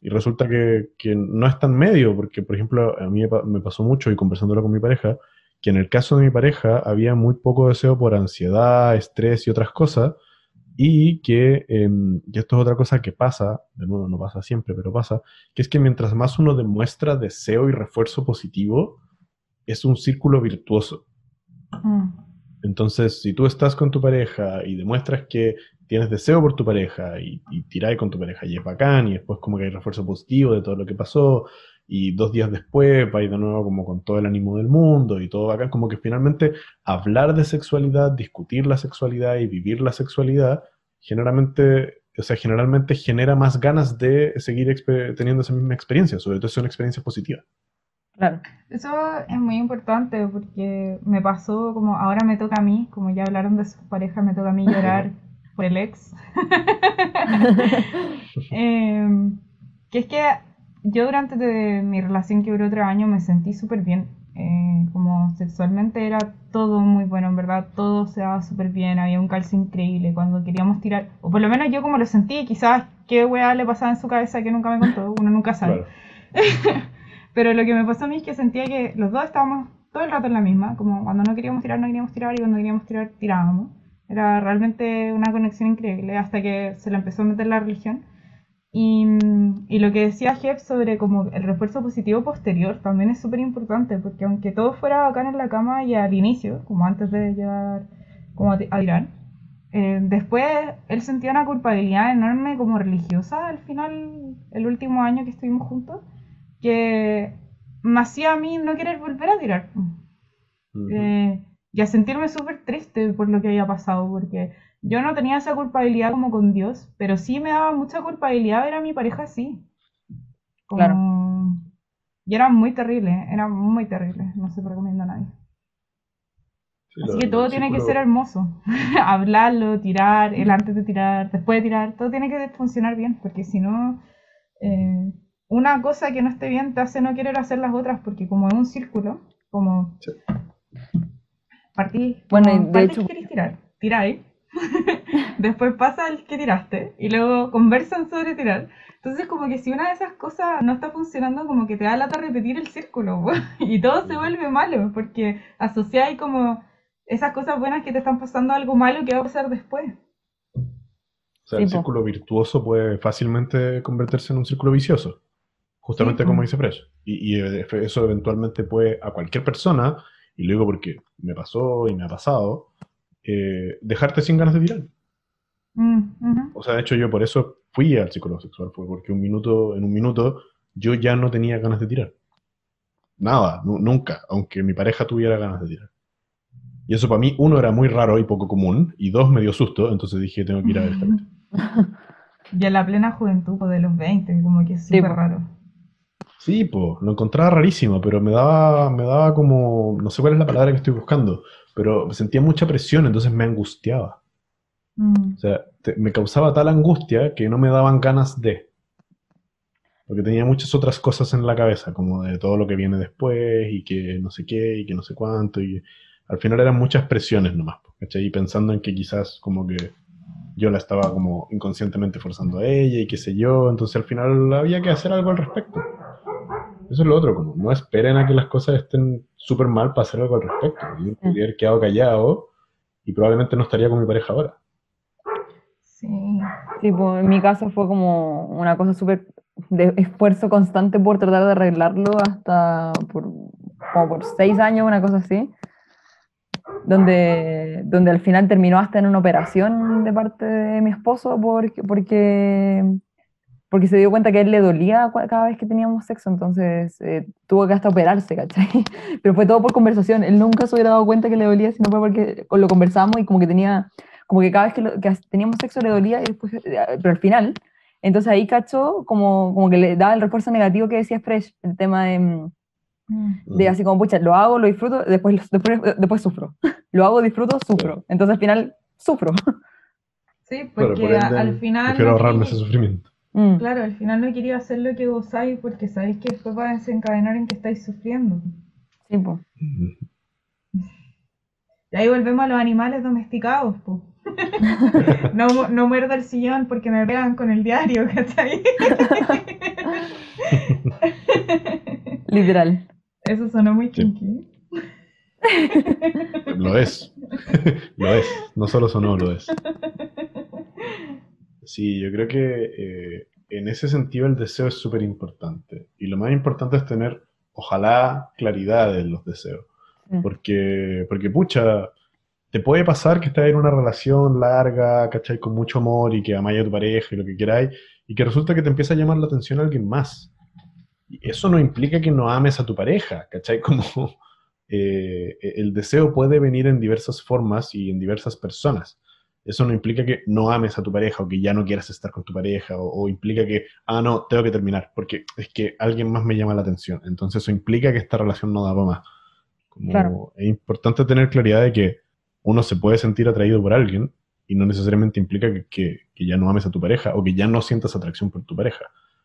y resulta que, no es tan medio, porque por ejemplo a mí me pasó mucho y conversándolo con mi pareja, que en el caso de mi pareja había muy poco deseo por ansiedad, estrés y otras cosas, y que, em, y esto es otra cosa que pasa, de nuevo no pasa siempre, pero pasa, que es que mientras más uno demuestra deseo y refuerzo positivo, es un círculo virtuoso. Mm. Entonces, si tú estás con tu pareja y demuestras que tienes deseo por tu pareja y, y tiráis con tu pareja y es bacán y después como que hay refuerzo positivo de todo lo que pasó y dos días después vais de nuevo como con todo el ánimo del mundo y todo bacán, como que finalmente hablar de sexualidad, discutir la sexualidad y vivir la sexualidad, generalmente, o sea, generalmente genera más ganas de seguir teniendo esa misma experiencia, sobre todo si son experiencias positivas. Claro. Eso es muy importante porque me pasó como ahora me toca a mí, como ya hablaron de su pareja, me toca a mí llorar por el ex. Em, que es que yo durante mi relación que duró otro año me sentí súper bien. Eh, como sexualmente era todo muy bueno, en verdad, todo se daba súper bien, había un calcio increíble cuando queríamos tirar, o por lo menos yo como lo sentí, quizás qué weá le pasaba en su cabeza que nunca me contó, uno nunca sabe. Pero lo que me pasó a mí es que sentía que los dos estábamos todo el rato en la misma, como cuando no queríamos tirar, no queríamos tirar, y cuando queríamos tirar, tirábamos. Era realmente una conexión increíble hasta que se le empezó a meter la religión. Y, y lo que decía Jeff sobre como el refuerzo positivo posterior también es súper importante, porque aunque todo fuera bacán en la cama y al inicio, como antes de llegar como a, tirar, eh, después él sentía una culpabilidad enorme como religiosa al final, el último año que estuvimos juntos, que me hacía a mí no querer volver a tirar. Y a sentirme súper triste por lo que había pasado, porque yo no tenía esa culpabilidad como con Dios, pero sí me daba mucha culpabilidad ver a mi pareja así. Claro. Y era muy terrible, era muy terrible, no se recomienda a nadie. así que todo tiene que ser hermoso. Hablarlo, tirar, el antes de tirar, después de tirar, todo tiene que funcionar bien, porque si no, eh, una cosa que no esté bien te hace no querer hacer las otras, porque como es un círculo, como partí, bueno, de hecho, querés tirar, tiráis, después pasa el que tiraste y luego conversan sobre tirar. Entonces como que si una de esas cosas no está funcionando, como que te da lata repetir el círculo y todo se vuelve malo porque asociáis como esas cosas buenas que te están pasando a algo malo que va a pasar después. O sea, el círculo virtuoso puede fácilmente convertirse en un círculo vicioso, justamente como dice Fresh. Y, y, eh, eso eventualmente puede a cualquier persona y luego porque me pasó y me ha pasado, eh, dejarte sin ganas de tirar. Mm, o sea, de hecho yo por eso fui al psicólogo sexual, fue porque un minuto, en un minuto yo ya no tenía ganas de tirar. Nada, nunca, aunque mi pareja tuviera ganas de tirar. Y eso para mí, uno, era muy raro y poco común, y dos, me dio susto, entonces dije, tengo que ir a ver esta Y en la plena juventud de los 20, como que es súper raro. Sí, pues, lo encontraba rarísimo, pero me daba, me daba como, no sé cuál es la palabra que estoy buscando, pero sentía mucha presión, entonces me angustiaba. Mm. O sea, me causaba tal angustia que no me daban ganas de. Porque tenía muchas otras cosas en la cabeza, como de todo lo que viene después y que no sé qué y que no sé cuánto. Y al final eran muchas presiones nomás, ¿cachai? Y pensando en que quizás como que yo la estaba como inconscientemente forzando a ella y qué sé yo, entonces al final había que hacer algo al respecto. Eso es lo otro, como no esperen a que las cosas estén súper mal para hacer algo al respecto. Yo podría haber quedado callado y probablemente no estaría con mi pareja ahora. Sí. Sí, pues en mi caso fue como una cosa súper de esfuerzo constante por tratar de arreglarlo hasta por como por seis años, una cosa así, donde, donde al final terminó hasta en una operación de parte de mi esposo porque, porque, porque se dio cuenta que a él le dolía cada vez que teníamos sexo, entonces eh, tuvo que hasta operarse, ¿cachai? Pero fue todo por conversación, él nunca se hubiera dado cuenta que le dolía, sino fue porque lo conversamos y como que tenía, como que cada vez que, que teníamos sexo le dolía, y después, eh, pero al final entonces ahí cachó como, como que le daba el refuerzo negativo que decía Fresh, el tema de, mm, de así como, pucha, lo hago, lo disfruto, después, después, después sufro. lo hago, disfruto, sufro. Entonces al final sufro. Sí, porque al final... Prefiero ahorrarme ese sufrimiento. Mm. Claro, al final no quería hacer lo que gozáis porque sabéis que después va a desencadenar en que estáis sufriendo. Sí, pues. Y ahí volvemos a los animales domesticados, pues. no, no muerdo el sillón porque me vean con el diario, ¿cachai? Literal. Eso sonó muy kinky. Lo es. lo es. No solo sonó, lo es. Sí, yo creo que eh, en ese sentido el deseo es súper importante. Y lo más importante es tener, ojalá, claridad en los deseos. Porque, porque pucha, te puede pasar que estés en una relación larga, ¿cachai? Con mucho amor y que amáis a tu pareja y lo que queráis, y que resulta que te empieza a llamar la atención a alguien más. Y eso no implica que no ames a tu pareja, ¿cachai? Como eh, el deseo puede venir en diversas formas y en diversas personas. Eso no implica que no ames a tu pareja o que ya no quieras estar con tu pareja o, implica que, ah, no, tengo que terminar porque es que alguien más me llama la atención. Entonces eso implica que esta relación no da para más. Como Es importante tener claridad de que uno se puede sentir atraído por alguien y no necesariamente implica que, ya no ames a tu pareja o que ya no sientas atracción por tu pareja.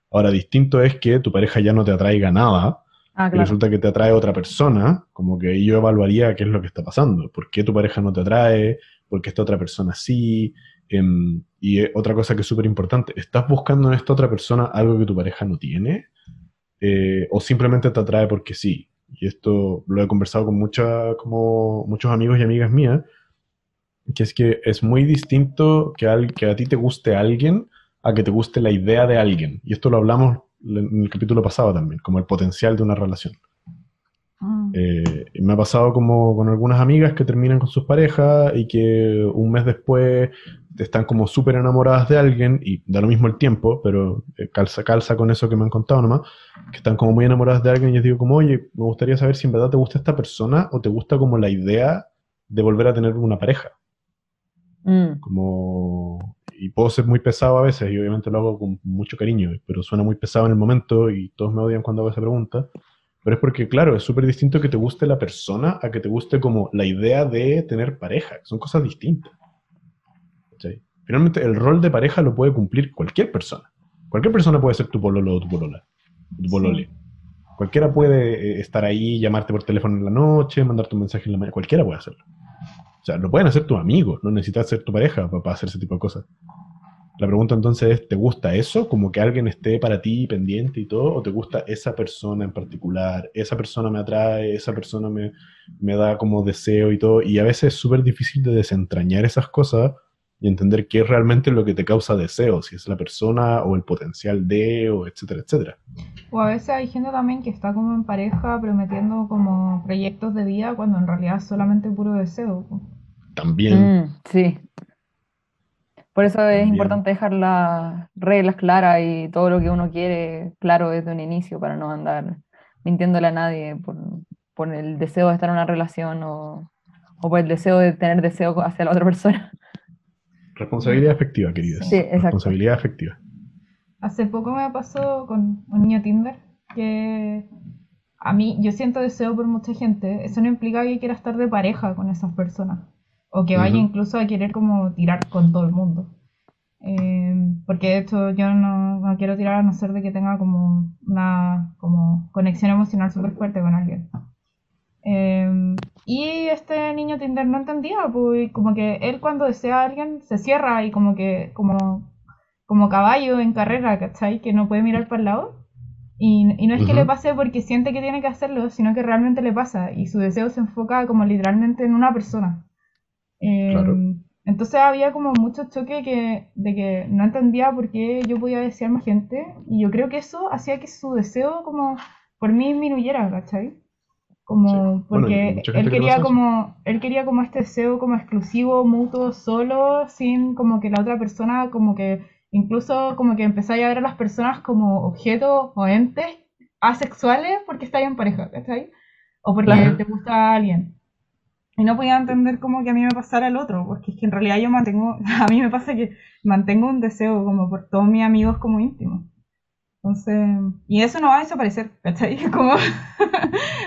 Ahora, distinto es que tu pareja ya no te atraiga nada ah, y resulta que te atrae otra persona, como que yo evaluaría qué es lo que está pasando, por qué tu pareja no te atrae, por qué esta otra persona sí. Em, y otra cosa que es súper importante, ¿estás buscando en esta otra persona algo que tu pareja no tiene? Eh, ¿O simplemente te atrae porque sí? y esto lo he conversado con mucha, como muchos amigos y amigas mías, que es que es muy distinto que, al, que a ti te guste alguien a que te guste la idea de alguien. Y esto lo hablamos en el capítulo pasado también, como el potencial de una relación. Ah. Eh, me ha pasado como con algunas amigas que terminan con sus parejas y que un mes después están como súper enamoradas de alguien y da lo mismo el tiempo, pero eh, calza, calza con eso que me han contado nomás, que están como muy enamoradas de alguien y les digo como, oye, me gustaría saber si en verdad te gusta esta persona o te gusta como la idea de volver a tener una pareja. Mm. Como... Y puedo ser muy pesado a veces y obviamente lo hago con mucho cariño, pero suena muy pesado en el momento y todos me odian cuando hago esa pregunta. Pero es porque, claro, es súper distinto que te guste la persona a que te guste como la idea de tener pareja. Son cosas distintas. Finalmente, el rol de pareja lo puede cumplir cualquier persona. Cualquier persona puede ser tu pololo o tu polola. Tu polole. Cualquiera puede eh, estar ahí, llamarte por teléfono en la noche, mandarte un mensaje en la mañana. Cualquiera puede hacerlo. O sea, lo pueden hacer tus amigos. No necesitas ser tu pareja para hacer ese tipo de cosas. La pregunta entonces es, ¿te gusta eso? Como que alguien esté para ti pendiente y todo, o te gusta esa persona en particular, esa persona me atrae, esa persona me, me da como deseo y todo, y a veces es súper difícil de desentrañar esas cosas y entender qué es realmente lo que te causa deseo, si es la persona o el potencial de, o etcétera, etcétera. O a veces hay gente también que está como en pareja prometiendo como proyectos de vida cuando en realidad es solamente puro deseo. También. Mm, sí, por eso es importante dejar las reglas claras y todo lo que uno quiere claro desde un inicio para no andar mintiéndole a nadie por, el deseo de estar en una relación o, por el deseo de tener deseo hacia la otra persona. Responsabilidad efectiva, queridas. Sí, exacto. Responsabilidad efectiva. Hace poco me pasó con un niño Tinder que a mí, yo siento deseo por mucha gente. Eso no implica que quiera estar de pareja con esas personas o que vaya incluso a querer como tirar con todo el mundo. Eh, porque hecho yo no, quiero tirar a no ser de que tenga como una como conexión emocional súper fuerte con alguien. Eh, y este niño Tinder no entendía, pues como que él cuando desea a alguien se cierra y como que como, como caballo en carrera, ¿cachai? Que no puede mirar para el lado. Y, y no es que le pase porque siente que tiene que hacerlo, sino que realmente le pasa y su deseo se enfoca como literalmente en una persona. Em, entonces había como mucho choque que, de que no entendía por qué yo podía desear más gente y yo creo que eso hacía que su deseo como por mí disminuyera, ¿cachai? Como Sí. Porque él quería como, él quería como este deseo como exclusivo, mutuo, solo, sin como que la otra persona como que incluso como que empezáis a ver a las personas como objetos o entes asexuales porque estáis en pareja, ¿cachai? O porque Claro. te gusta alguien. Y no podía entender como que a mí me pasara el otro, porque es que en realidad yo mantengo, a mí me pasa que mantengo un deseo como por todos mis amigos como íntimos. Entonces, y eso no va a desaparecer, ¿cachai? Como,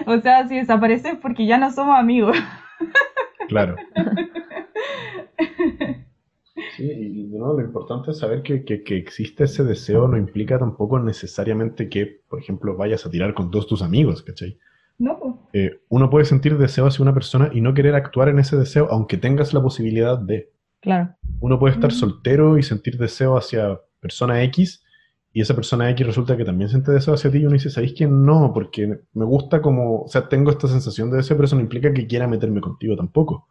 o sea, si desaparece es porque ya no somos amigos. Claro. Sí, y de nuevo lo importante es saber que, que- que existe ese deseo no implica tampoco necesariamente que, por ejemplo, vayas a tirar con todos tus amigos, ¿cachai? No, pues. Eh, uno puede sentir deseo hacia una persona y no querer actuar en ese deseo, aunque tengas la posibilidad de. Claro. Uno puede estar Ujú. soltero y sentir deseo hacia persona X, y esa persona X resulta que también siente deseo hacia ti, y uno dice, ¿sabéis que no? Porque me gusta como, o sea, tengo esta sensación de deseo, pero eso no implica que quiera meterme contigo tampoco.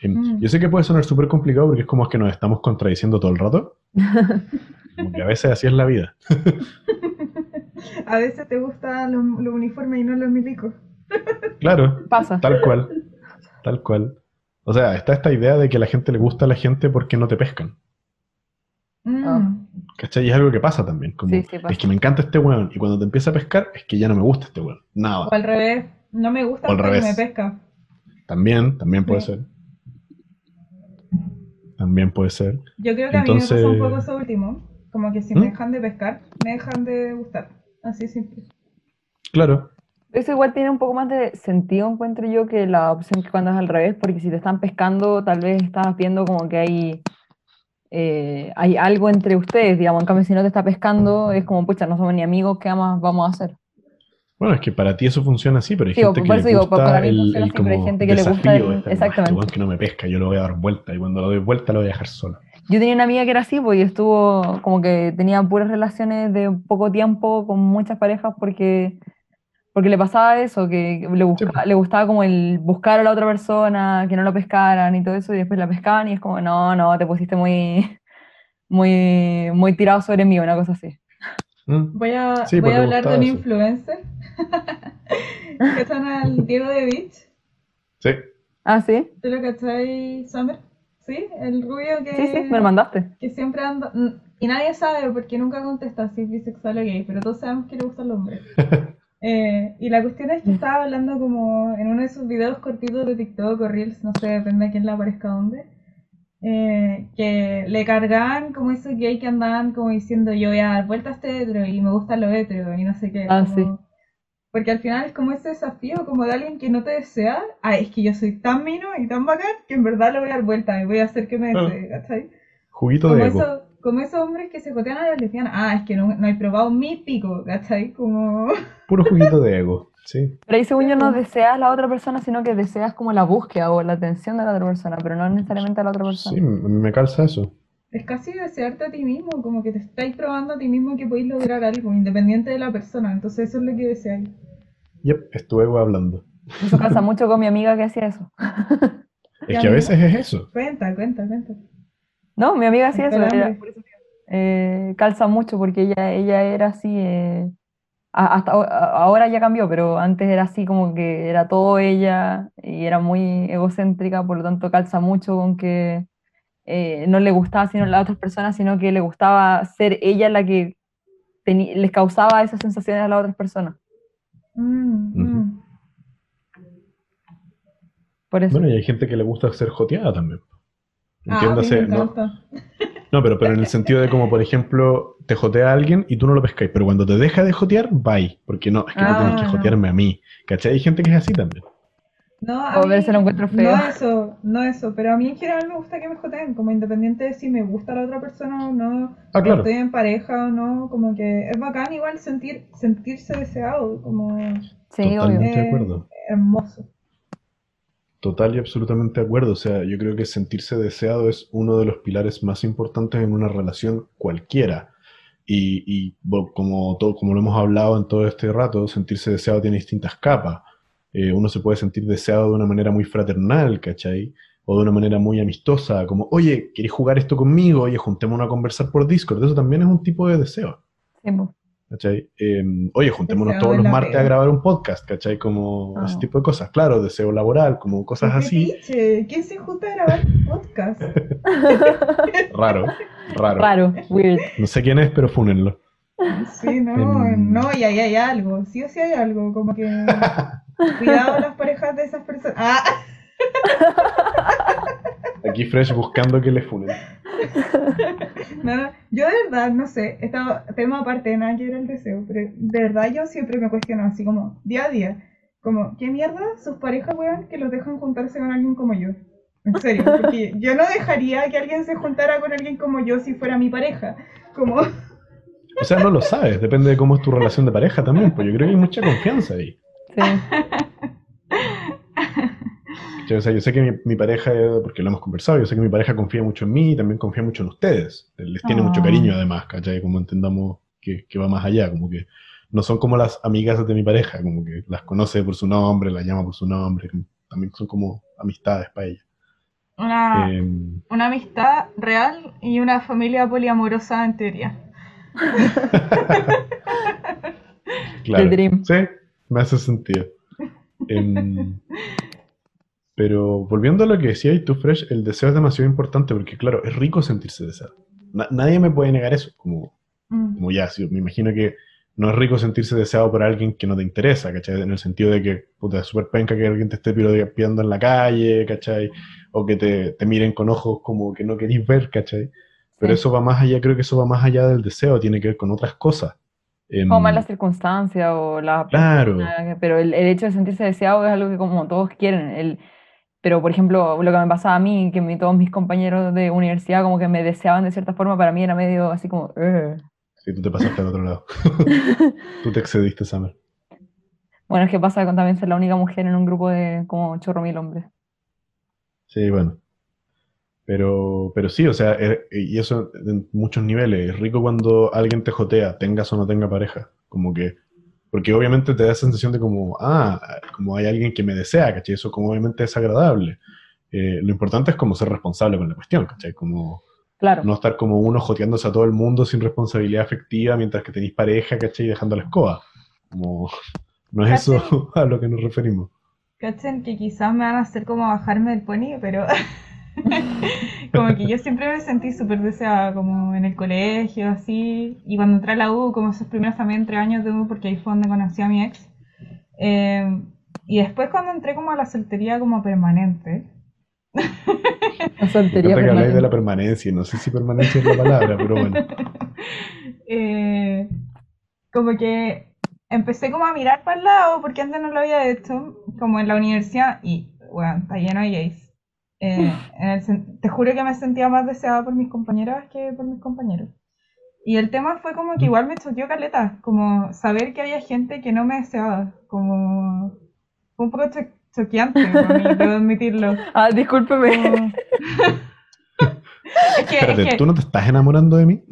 Em, Mm. Yo sé que puede sonar súper complicado porque es como es que nos estamos contradiciendo todo el rato. Como que a veces así es la vida. A veces te gusta lo, lo uniforme y no los milicos. Claro, Pasa. tal cual. Tal cual. O sea, está esta idea de que a la gente le gusta a la gente porque no te pescan. Mm. Ah. ¿Cachai? Y es algo que pasa también. Como, Sí, sí, pasa. es que me encanta este weón. Y cuando te empieza a pescar, es que ya no me gusta este weón. Nada. O al revés, no me gusta O al porque revés. me pesca. También, también puede Sí. ser. También puede ser. Yo creo que a mí me pasa un poco eso último. Como que si ¿Mm? me dejan de pescar, me dejan de gustar. Así simple. Claro. Eso igual tiene un poco más de sentido, encuentro yo, que la opción que cuando es al revés, porque si te están pescando, tal vez estás viendo como que hay, eh, hay algo entre ustedes, digamos. En cambio, si no te está pescando, es como, pucha, no somos ni amigos, ¿qué más vamos a hacer? Bueno, es que para ti eso funciona así, pero hay Sí, gente por que eso le digo, gusta para mí el, funciona el así, pero hay como gente que le gusta exactamente. que no me pesca, yo lo voy a dar vuelta, y cuando lo doy vuelta lo voy a dejar solo. Yo tenía una amiga que era así, pues, y estuvo como que tenía puras relaciones de poco tiempo con muchas parejas porque, porque le pasaba eso, que le, busca- pues. le gustaba como el buscar a la otra persona, que no lo pescaran y todo eso, y después la pescaban y es como, no, no, te pusiste muy, muy, muy tirado sobre mí, una cosa así. ¿Mm? Voy a, Sí, voy pues a hablar de un eso. influencer. que son al Diego de Beach. Sí, Ah, sí, ¿Tú lo cachai, Summer? ¿Sí? El rubio que, sí, sí, me lo mandaste. que siempre anda. mm, Y nadie sabe porque nunca contesta si es bisexual o gay, pero todos sabemos que le gustan los hombres. Eh, y la cuestión es que estaba hablando como en uno de sus videos cortitos de TikTok o Reels, no sé, depende de quién le aparezca dónde, eh, que le cargaban como esos gay que andaban como diciendo yo voy a dar vuelta a este hetero y me gusta lo hetero y no sé qué. Ah, como- sí. Porque al final es como ese desafío como de alguien que no te desea, ah, es que yo soy tan mino y tan bacán que en verdad le voy a dar vuelta y voy a hacer que me Ah. desee, ¿cachai? juguito Como, de ego. eso, como esos hombres que se jotean a las lesbianas, ah, es que no, no he probado mi pico, ¿cachai? Como... Puro juguito de ego, sí. Pero ahí según yo no deseas a la otra persona, sino que deseas como la búsqueda o la atención de la otra persona, pero no necesariamente a la otra persona. Sí, me calza eso. Es casi desearte a ti mismo, como que te estáis probando a ti mismo que podéis lograr algo, independiente de la persona. Entonces eso es lo que deseáis. Yep, es tu ego hablando. Eso pasa mucho con mi amiga que hacía eso. Es que a veces es eso. Cuenta, cuenta, cuenta. No, mi amiga hacía eso, el era- hambre. por eso digo, eh, calza mucho porque ella, ella era así, eh, hasta ahora ya cambió, pero antes era así como que era todo ella y era muy egocéntrica, por lo tanto calza mucho con que eh, no le gustaba sino las otras personas, sino que le gustaba ser ella la que les causaba esas sensaciones a las otras personas. Mm, mm. Por eso. Bueno, y hay gente que le gusta ser joteada también. Ah, Entiéndase, no, no, pero, pero en el sentido de como, por ejemplo, te jotea a alguien y tú no lo pescáis, pero cuando te deja de jotear, bye, porque no, es que no Ah, tienes que no. jotearme a mí. ¿Cachai? Hay gente que es así también. No, a O mí, verse lo encuentro feo. no eso, no eso, pero a mí en general me gusta que me joteen, como independiente de si me gusta la otra persona o no, Ah, claro. estoy en pareja o no, como que es bacán igual sentir, sentirse deseado, como Sí. Totalmente de Eh, acuerdo. hermoso. Total y absolutamente de acuerdo. O sea, yo creo que sentirse deseado es uno de los pilares más importantes en una relación cualquiera. Y, y, como, todo, como lo hemos hablado en todo este rato, sentirse deseado tiene distintas capas. Eh, uno se puede sentir deseado de una manera muy fraternal, ¿cachai? O de una manera muy amistosa, como, oye, ¿querés jugar esto conmigo? Oye, juntémonos a conversar por Discord. Eso también es un tipo de deseo. Sí. ¿cachai? Em, oye, juntémonos Deseo todos los martes a grabar un podcast, ¿cachai? Como Ah. ese tipo de cosas. Claro, deseo laboral, como cosas ¡Qué así. fetiche! ¿Quién se junta a grabar un podcast? Raro, raro. Raro, weird. No sé quién es, pero fúnenlo. Sí, no, Em. no, y ahí hay algo, sí o sí hay algo, como que cuidado las parejas de esas personas. Ah, Aquí Fresh buscando que le funen. no, no, yo de verdad, no sé, este tema aparte de nada que ver el deseo, pero de verdad yo siempre me cuestiono así como día a día, como, ¿qué mierda sus parejas, weón, que los dejan juntarse con alguien como yo? En serio, porque yo no dejaría que alguien se juntara con alguien como yo si fuera mi pareja, como... O sea, no lo sabes, depende de cómo es tu relación de pareja también, pues yo creo que hay mucha confianza ahí. O sea, yo sé que mi, mi pareja, eh, porque lo hemos conversado, yo sé que mi pareja confía mucho en mí y también confía mucho en ustedes. Les tiene mucho Ah. cariño además, ¿cachai? Como entendamos que, que va más allá, como que no son como las amigas de mi pareja, como que las conoce por su nombre, las llama por su nombre, también son como amistades para ella. Una, Em, una amistad real y una familia poliamorosa en teoría. Claro. The dream. Sí, me hace sentido. Em, pero volviendo a lo que decías tú, Fresh, el deseo es demasiado importante porque, claro, es rico sentirse deseado. Na- nadie me puede negar eso. Como, Mm. como ya, me imagino que no es rico sentirse deseado por alguien que no te interesa, ¿cachai? En el sentido de que, puta, es súper penca que alguien te esté pidiendo en la calle, ¿cachai? O que te, te miren con ojos como que no querís ver, ¿cachai? Pero Sí. eso va más allá, creo que eso va más allá del deseo, tiene que ver con otras cosas. Em, O más la circunstancia o la Claro. persona, pero el, el hecho de sentirse deseado es algo que como todos quieren. El, pero, por ejemplo, lo que me pasaba a mí, que mi- todos mis compañeros de universidad como que me deseaban de cierta forma, para mí era medio así como... "Ugh". Sí, tú te pasaste al otro lado. tú te excediste, Summer. Bueno, es que pasa con también ser la única mujer en un grupo de como chorro mil hombres. Sí, bueno. Pero, pero sí, o sea, eh, y eso en muchos niveles. Es rico cuando alguien te jotea, tengas o no tenga pareja. Como que, porque obviamente te da sensación de como, ah, como hay alguien que me desea, ¿cachai? Eso como obviamente es agradable. Eh, lo importante es como ser responsable con la cuestión, ¿cachai? Como Claro. no estar como uno joteándose a todo el mundo sin responsabilidad afectiva mientras que tenéis pareja, ¿cachai? Y dejando la escoba. Como, no es eso a lo que nos referimos. Cachen que quizás me van a hacer como bajarme del pony, pero como que yo siempre me sentí súper deseada, como en el colegio, así, y cuando entré a la U, como esos primeros también tres años de U, porque ahí fue donde conocí a mi ex. Eh, y después cuando entré como a la soltería como permanente, La soltería habláis de la permanencia, no sé si permanencia es la palabra, pero bueno. eh, como que empecé como a mirar para el lado, porque antes no lo había hecho, como en la universidad, y bueno, está lleno de gays. Eh, en el te juro que me sentía más deseada por mis compañeras que por mis compañeros. Y el tema fue como que igual me choqueó caleta, como saber que había gente que no me deseaba, como fue un poco cho- choqueante para mí, debo admitirlo. Ah, discúlpeme. Como- es que, es Espérate, que- ¿tú no te estás enamorando de mí?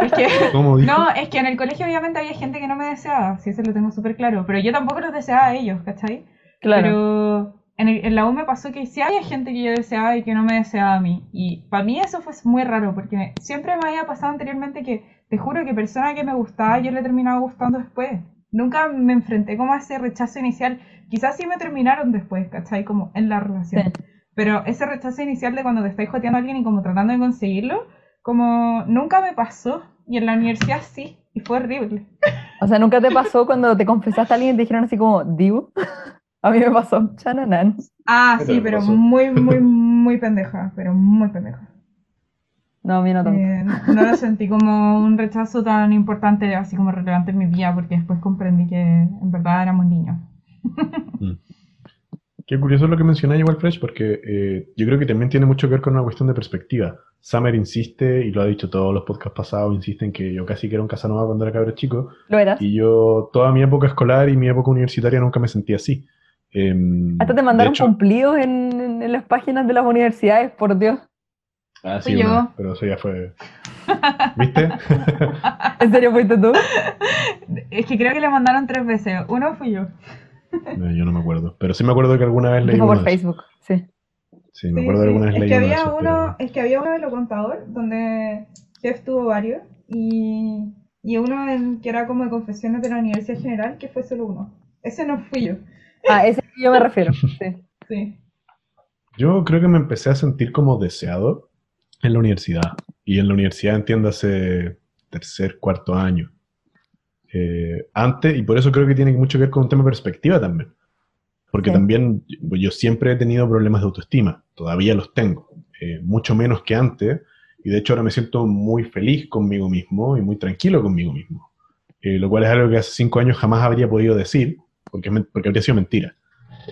es que- ¿Cómo? No, es que en el colegio obviamente había gente que no me deseaba, sí, eso lo tengo súper claro, pero yo tampoco los deseaba a ellos, ¿cachai? Claro. Pero en, el- en la U me pasó que sí había gente que yo deseaba y que no me deseaba a mí. Y para mí eso fue muy raro, porque me- siempre me había pasado anteriormente que, te juro que persona que me gustaba yo le terminaba gustando después. Nunca me enfrenté como a ese rechazo inicial. Quizás sí me terminaron después, ¿cachai? Como en la relación. Sí. Pero ese rechazo inicial de cuando te estáis joteando a alguien y como tratando de conseguirlo, como nunca me pasó. Y en la universidad sí, y fue horrible. O sea, ¿nunca te pasó cuando te confesaste a alguien y te dijeron así como, Diu? A mí me pasó, chananán. Ah, ¿Qué sí, pero pasó? muy, muy, muy pendeja, pero muy pendeja. No, a mí no tanto. Eh, no lo sentí como un rechazo tan importante, así como relevante en mi vida, porque después comprendí que en verdad éramos niños. Qué curioso lo que mencionáis igual, Fresh, porque eh, yo creo que también tiene mucho que ver con una cuestión de perspectiva. Summer insiste, y lo ha dicho todos los podcasts pasados, insiste en que yo casi que era un Casanova cuando era cabro chico, ¿Lo eras? y yo toda mi época escolar y mi época universitaria nunca me sentí así. Em, Hasta te mandaron hecho- cumplidos en, en las páginas de las universidades, por Dios. Ah, Fui sí, yo. una, pero eso ya fue... ¿Viste? ¿En serio fuiste tú? Es que creo que le mandaron tres veces. Uno fui yo. No, yo no me acuerdo. Pero sí me acuerdo que alguna vez leí Fue por. Facebook, sí. Sí, me Sí, acuerdo de sí. alguna vez Es leí que uno de había esos, uno, pero- es que había uno de lo contador, donde Jeff tuvo varios, y y uno en, que era como de confesiones de la Universidad General, que fue solo uno. Ese no fui yo. Ah, ese que yo me refiero. Sí. Sí. Yo creo que me empecé a sentir como deseado en la universidad. Y en la universidad, entiéndase, tercer, cuarto año. Eh, antes, y por eso creo que tiene mucho que ver con un tema de perspectiva también. Porque Sí. también yo siempre he tenido problemas de autoestima, todavía los tengo, eh, mucho menos que antes, y de hecho ahora me siento muy feliz conmigo mismo y muy tranquilo conmigo mismo, Eh, lo cual es algo que hace cinco años jamás habría podido decir, porque, porque habría sido mentira.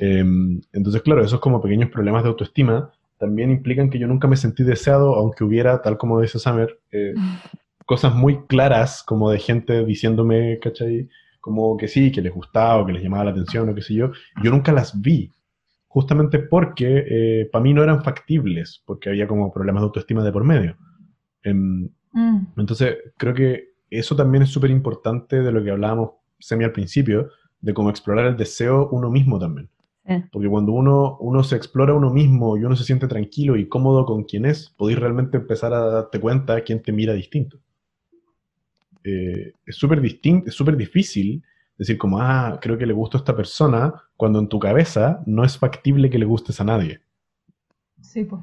Eh, entonces, claro, esos como pequeños problemas de autoestima también implican que yo nunca me sentí deseado, aunque hubiera, tal como dice Summer, eh, cosas muy claras como de gente diciéndome, ¿cachai? Como que sí, que les gustaba o que les llamaba la atención o qué sé yo. Yo nunca las vi, justamente porque para mí no eran factibles, porque había como problemas de autoestima de por medio. Em, Mm. entonces, creo que eso también es súper importante de lo que hablábamos semi al principio, de cómo explorar el deseo uno mismo también. Porque cuando uno, uno se explora uno mismo y uno se siente tranquilo y cómodo con quien es, podéis realmente empezar a darte cuenta quién te mira distinto. Eh, es súper distinto, es súper difícil decir como, ah, creo que le gusto a esta persona, cuando en tu cabeza no es factible que le gustes a nadie. Sí, pues.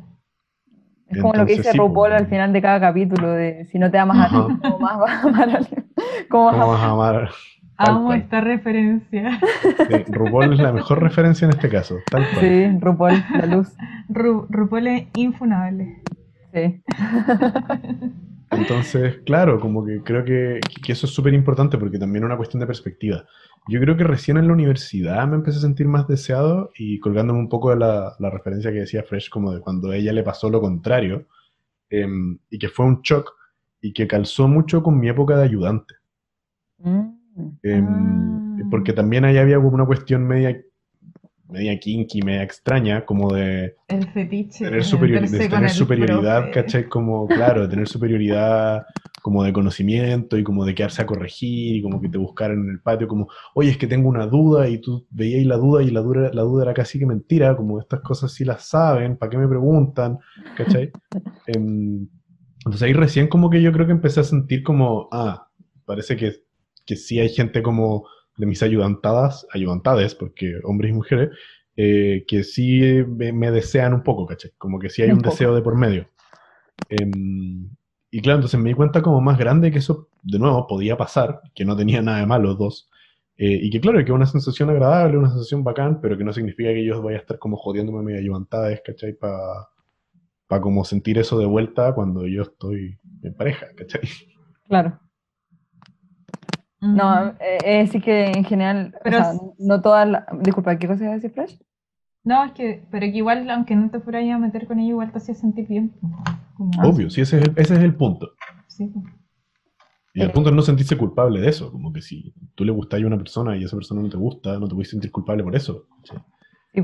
Es como lo que Entonces, dice sí, RuPaul pues. al final de cada capítulo, de si no te amas a ti. ¿cómo más vas a amar a? ¿Cómo vas a ¿Cómo vas a amar? Amo cual. esta referencia. Sí, RuPaul es la mejor referencia en este caso, tal cual. Sí, RuPaul, la luz. Ru RuPaul es infunable. Sí. Entonces, claro, como que creo que, que eso es súper importante porque también es una cuestión de perspectiva. Yo creo que recién en la universidad me empecé a sentir más deseado y colgándome un poco de la, la referencia que decía Fresh, como de cuando a ella le pasó lo contrario, em, y que fue un shock y que calzó mucho con mi época de ayudante. Mm. Em, Ah. Porque también ahí había como una cuestión media, media kinky, media extraña, como de El fetiche. tener, de superior- de tener superioridad. ¿cachai? Como, claro, de tener superioridad como de conocimiento y como de quedarse a corregir y como que te buscaran en el patio como, oye, es que tengo una duda y tú veías la duda y la duda, la duda era casi que mentira, como estas cosas sí las saben, ¿para qué me preguntan? ¿cachai? Em, entonces ahí recién como que yo creo que empecé a sentir como, ah, parece que, que sí hay gente como de mis ayudantadas, ayudantades, porque hombres y mujeres, eh, que sí me, me desean un poco, ¿cachai? Como que sí hay Un un deseo de por medio. Em, y claro, entonces me di cuenta como más grande que eso, de nuevo, podía pasar, que no tenía nada de malo dos. eh, y que claro, que es una sensación agradable, una sensación bacán, pero que no significa que yo vaya a estar como jodiéndome mis ayudantades, ¿cachai? Para como sentir eso de vuelta cuando yo estoy en pareja, ¿cachai? Claro. No, eh, es decir que en general, o Pero sea, s- no todas las... Disculpa, ¿qué cosa iba a decir, Flash? No, es que, pero que igual, aunque no te fueras a meter con ella, igual te hacía sentir bien. Como, Obvio, sí, ese es el, ese es el punto. Sí. Y el Eh. punto es no sentirse culpable de eso, como que si tú le gustas a una persona y esa persona no te gusta, no te puedes sentir culpable por eso. Sí.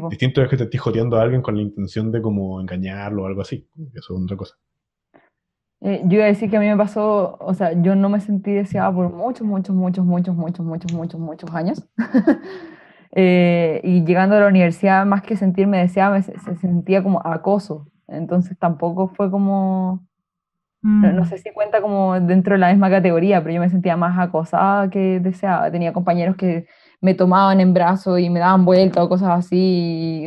Distinto es que te estés joteando a alguien con la intención de como engañarlo o algo así, que eso es otra cosa. Eh, yo iba a decir que a mí me pasó, o sea, yo no me sentí deseada por muchos, muchos, muchos, muchos, muchos, muchos, muchos, muchos años. Eh, y llegando a la universidad, más que sentirme deseada, me se, se sentía como acoso. Entonces tampoco fue como, no, no Mm. sé si cuenta como dentro de la misma categoría, pero yo me sentía más acosada que deseada. Tenía compañeros que me tomaban en brazos y me daban vuelta o cosas así,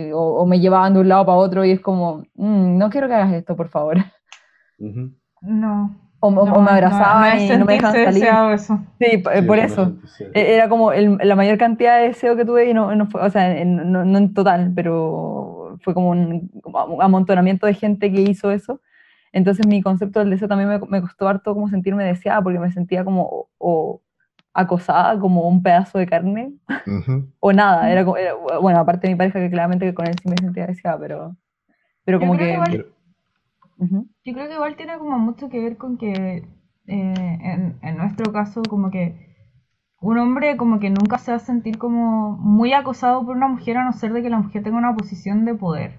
y- o, o me llevaban de un lado para otro y es como, "Mm, no quiero que hagas esto, por favor. Ujú. No. O, me abrazaban no, y no me dejaban salir. deseado eso. Sí, por eso. E- Era como el- la mayor cantidad de deseo que tuve y no, no fue, o sea, en- no, no en total, pero fue como un, amontonamiento de gente que hizo eso. Entonces mi concepto del deseo también me, me costó harto como sentirme deseada porque me sentía como o, acosada, como un pedazo de carne, o nada. Era, como- era- bueno, aparte de mi pareja que claramente que con él sí me sentía deseada, pero, pero como que Yo creo que igual tiene como mucho que ver con que eh, en, en nuestro caso como que un hombre como que nunca se va a sentir como muy acosado por una mujer a no ser de que la mujer tenga una posición de poder.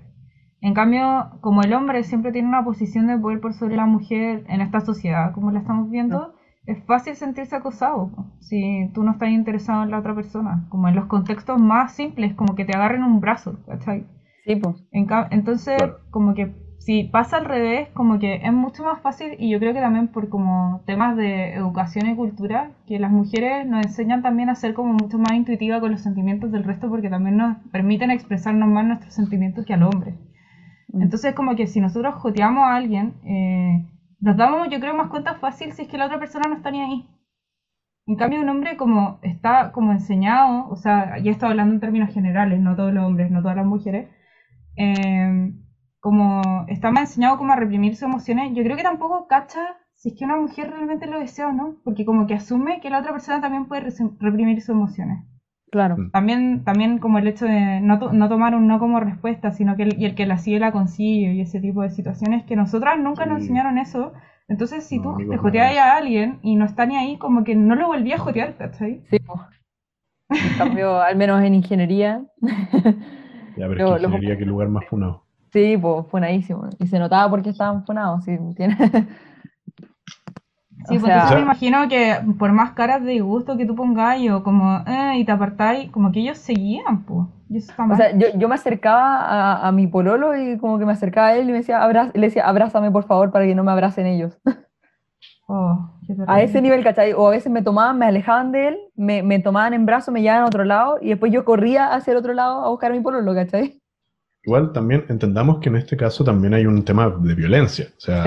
En cambio, como el hombre siempre tiene una posición de poder por sobre la mujer en esta sociedad, como la estamos viendo, es fácil sentirse acosado si tú no estás interesado en la otra persona, como en los contextos más simples, como que te agarren un brazo, ¿cachai? Sí, pues. En entonces, Claro. como que si pasa al revés, como que es mucho más fácil y yo creo que también por como temas de educación y cultura, que las mujeres nos enseñan también a ser como mucho más intuitiva con los sentimientos del resto porque también nos permiten expresarnos más nuestros sentimientos que al hombre. Mm. Entonces como que si nosotros joteamos a alguien, eh, nos damos yo creo más cuenta fácil si es que la otra persona no está ni ahí. En cambio, un hombre como está como enseñado, o sea, ya estoy hablando en términos generales, no todos los hombres, no todas las mujeres, eh, como está más enseñado como a reprimir sus emociones, yo creo que tampoco cacha si es que una mujer realmente lo desea o no, porque como que asume que la otra persona también puede reprimir sus emociones. Claro. Mm. También, también como el hecho de no, to- no tomar un no como respuesta, sino que el, y el que la sigue la consigue y ese tipo de situaciones que nosotras nunca nos enseñaron eso. Entonces, si No, tú te joteas a alguien y no está ni ahí, como que no lo volví a jotear, ¿cachai? Sí. En cambio, al menos en ingeniería, Ya, pero es que lo- ingeniería, qué lugar más funado. Sí, pues funadísimo. Y se notaba porque estaban funados, sí, tiene- Sí, O porque sea- yo me imagino que por más caras de disgusto que tú pongas o como, eh, y te apartáis, como que ellos seguían, pues. O sea, yo, yo me acercaba a, a mi pololo y como que me acercaba a él y me decía, "Abra-", le decía, abrázame por favor para que no me abracen ellos. Oh, A ese nivel, ¿cachai? O a veces me tomaban, me alejaban de él, me, me tomaban en brazos, me llevaban a otro lado y después yo corría hacia el otro lado a buscar a mi pololo, ¿cachai? Igual también entendamos que en este caso también hay un tema de violencia. O sea,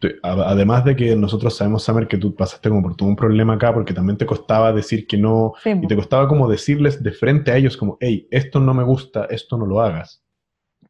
Sí. además de que nosotros sabemos, Samer, que tú pasaste como por todo un problema acá porque también te costaba decir que no Sí, y te costaba como decirles de frente a ellos como, hey, esto no me gusta, esto no lo hagas.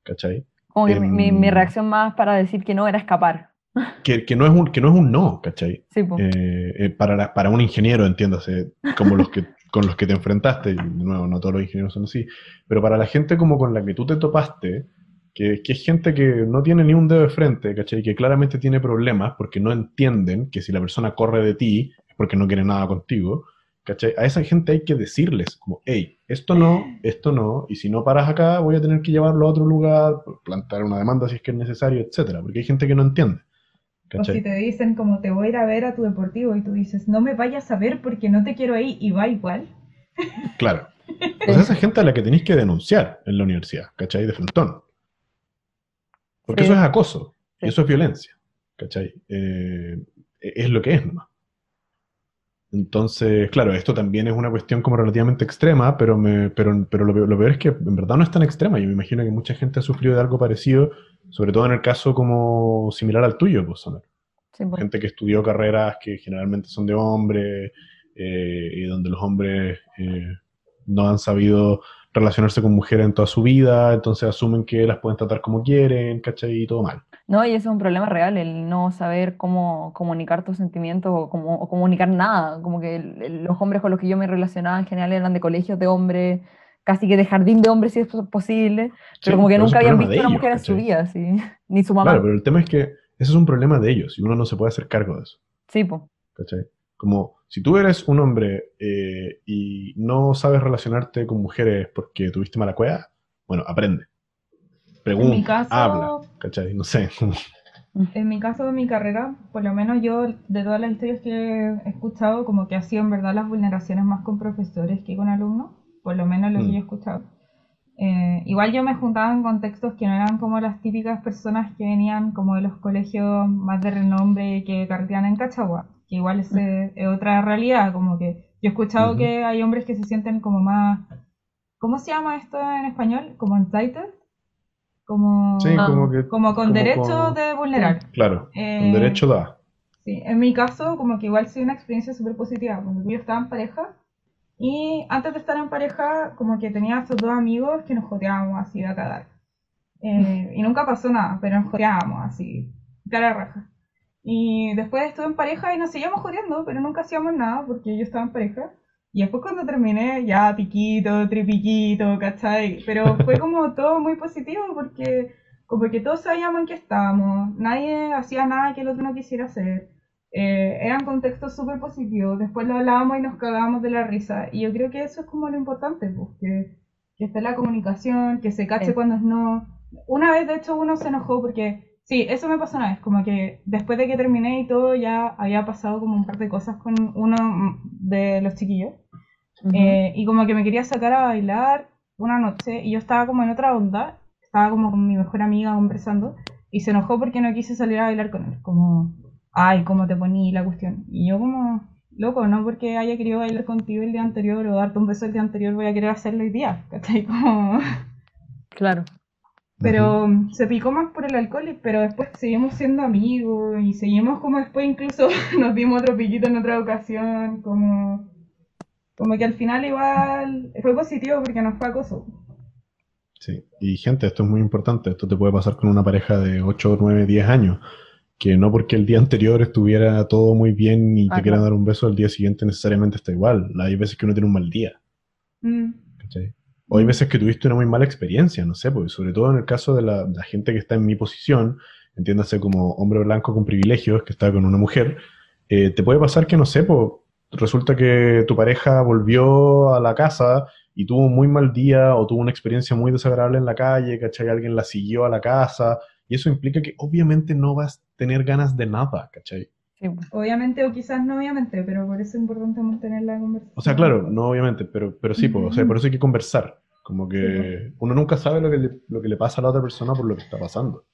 ¿Cachai? como que mi, mi- mi em, reacción más para decir que no era escapar. Que, que no, es un, que no es un no, ¿cachai? Sí. Eh, eh, para, la- para un ingeniero, entiéndase, como los que, con los que te enfrentaste, y de nuevo, no todos los ingenieros son así, pero para la gente como con la que tú te topaste, que, que es gente que no tiene ni un dedo de frente, ¿cachai? Que claramente tiene problemas porque no entienden que si la persona corre de ti es porque no quiere nada contigo, ¿cachai? A esa gente hay que decirles como, hey, esto no, esto no, y si no paras acá voy a tener que llevarlo a otro lugar, plantar una demanda si es que es necesario, etcétera, porque hay gente que no entiende. O si te dicen como te voy a ir a ver a tu deportivo y tú dices, no me vayas a ver porque no te quiero ahí y va igual. Claro. Sea, esa gente a la que tenéis que denunciar en la universidad, ¿cachai? De frontón. Porque Sí. eso es acoso. Sí. Y eso es violencia, ¿cachai? Eh, es lo que es nomás. Entonces, claro, esto también es una cuestión como relativamente extrema, pero, me, pero, pero lo, peor- lo peor es que en verdad no es tan extrema. Yo me imagino que mucha gente ha sufrido de algo parecido, sobre todo en el caso como similar al tuyo, pues, Sí, po. gente que estudió carreras que generalmente son de hombres eh, y donde los hombres eh, no han sabido relacionarse con mujeres en toda su vida, entonces asumen que las pueden tratar como quieren, ¿cachai? Y todo mal. No, y eso es un problema real, el no saber cómo comunicar tus sentimientos o, cómo, o comunicar nada. Como que el- los hombres con los que yo me relacionaba en general eran de colegios de hombres, casi que de jardín de hombres si es posible, pero Sí, como que pero nunca habían visto de una ellos, mujer en su vida, sí. Ni su mamá. Claro, pero el tema es que ese es un problema de ellos y uno no se puede hacer cargo de eso, Sí, po. ¿cachai? Como si tú eres un hombre eh, y no sabes relacionarte con mujeres porque tuviste mala cueva, bueno, aprende. Pregunta, En mi caso- habla, ¿cachai? No sé. En mi caso de mi carrera, por lo menos yo de todas las historias que he escuchado, como que ha sido en verdad las vulneraciones más con profesores que con alumnos, por lo menos lo que Mm. yo he escuchado. Eh, igual yo me juntaba en contextos que no eran como las típicas personas que venían como de los colegios más de renombre que carretean en Cachagua, que igual es, eh, es otra realidad, como que yo he escuchado que hay hombres que se sienten como más, ¿cómo se llama esto en español? Como entitled, como, Sí, Ah. como que... como con como derecho con- de vulnerar. Claro, Eh, un derecho da. Sí, en mi caso, como que igual sí una experiencia súper positiva, porque yo estaba en pareja y antes de estar en pareja, como que tenía estos dos amigos que nos joteábamos así de a cagar. Eh, y nunca pasó nada, pero nos joteábamos así, cara a raja. Y después estuve en pareja y nos seguíamos joteando, pero nunca hacíamos nada porque yo estaba en pareja. Y después cuando terminé, ya piquito, tripiquito, ¿cachai? Pero fue como todo muy positivo porque como que todos sabíamos en qué estábamos, nadie hacía nada que el otro no quisiera hacer. Eh, eran contextos súper positivos, después lo hablábamos y nos cagábamos de la risa. Y yo creo que eso es como lo importante, pues, que, que esté la comunicación, que se cache Sí. cuando es no. Una vez, de hecho, uno se enojó porque, sí, eso me pasó una vez, como que después de que terminé y todo, ya había pasado como un par de cosas con uno de los chiquillos. Eh, y como que me quería sacar a bailar una noche y yo estaba como en otra onda, estaba como con mi mejor amiga conversando y se enojó porque no quise salir a bailar con él. Como, ay, cómo te poní la cuestión. Y yo como, loco, no porque haya querido bailar contigo el día anterior o darte un beso el día anterior voy a querer hacerlo hoy día, ¿cachai? Como... Claro. Pero se picó más por el alcohol, pero después seguimos siendo amigos y seguimos como después incluso nos dimos otro piquito en otra ocasión, como, como que al final igual fue positivo porque nos fue acoso. Sí, y gente, esto es muy importante, esto te puede pasar con una pareja de 8, 9, 10 años, que no porque el día anterior estuviera todo muy bien y te Ah, quieran dar un beso, el día siguiente necesariamente está igual. Hay veces que uno tiene un mal día. Mm, ¿cachai? O hay veces que tuviste una muy mala experiencia, no sé, porque sobre todo en el caso de la, la gente que está en mi posición, entiéndase como hombre blanco con privilegios, que está con una mujer, eh, te puede pasar que, no sé, pues, resulta que tu pareja volvió a la casa y tuvo un muy mal día o tuvo una experiencia muy desagradable en la calle, ¿cachai? Alguien la siguió a la casa y eso implica que obviamente no vas tener ganas de nada, ¿cachai? Sí, pues. Obviamente o quizás no obviamente, pero por eso es importante mantener la conversación. O sea, claro, no obviamente, pero, pero sí, pues, o sea, por eso hay que conversar. Como que uno nunca sabe lo que, le, lo que le pasa a la otra persona por lo que está pasando.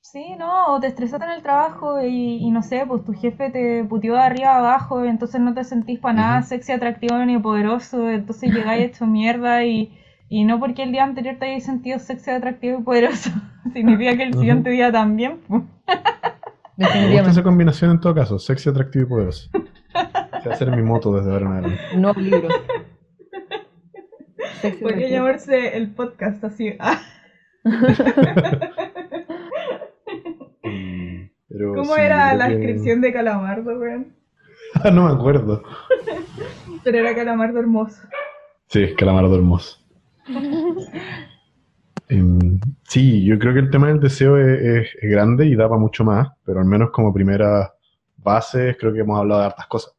Sí, no, o te estresaste en el trabajo y, y no sé, pues tu jefe te puteó de arriba a abajo, y entonces no te sentís para nada sexy, atractivo ni poderoso, entonces llegáis hecho mierda y, y no porque el día anterior te hayas sentido sexy, atractivo y poderoso, significa que el siguiente día también. Me gusta Definitivamente. esa combinación en todo caso, sexy, atractivo y poderoso. Se va a hacer mi moto desde ahora en adelante. Un nuevo libro. Podría llamarse el podcast así. Ah, Pero ¿Cómo sí, era la que- descripción de Calamardo, weón? Ah, no me acuerdo. Pero era Calamardo hermoso. Sí, Calamardo hermoso. Sí, yo creo que el tema del deseo es, es- es grande y da para mucho más, pero al menos como primeras bases creo que hemos hablado de hartas cosas.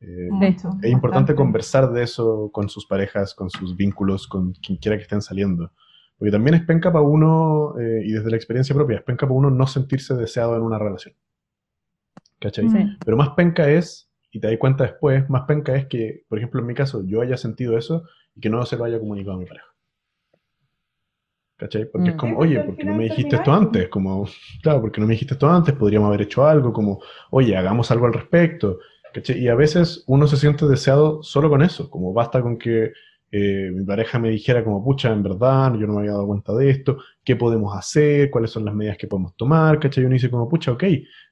Eh, Mucho, es importante bastante. conversar de eso con sus parejas, con sus vínculos, con quien quiera que estén saliendo. Porque también es penca para uno, eh, y desde la experiencia propia, es penca para uno no sentirse deseado en una relación. ¿Cachai? Sí. Pero más penca es, y te das cuenta después, más penca es que, por ejemplo, en mi caso, yo haya sentido eso y que no se lo haya comunicado a mi pareja. ¿Cachai? Porque Mm. es como, Sí, porque oye, ¿por qué no me dijiste esto antes? Como, claro, porque no me dijiste esto antes? Podríamos haber hecho algo, como, oye, hagamos algo al respecto. ¿Cachai? Y a veces uno se siente deseado solo con eso, como basta con que eh, mi pareja me dijera como, pucha, en verdad, yo no me había dado cuenta de esto, ¿qué podemos hacer? ¿Cuáles son las medidas que podemos tomar? ¿Cachai? Y uno dice como, pucha, ok.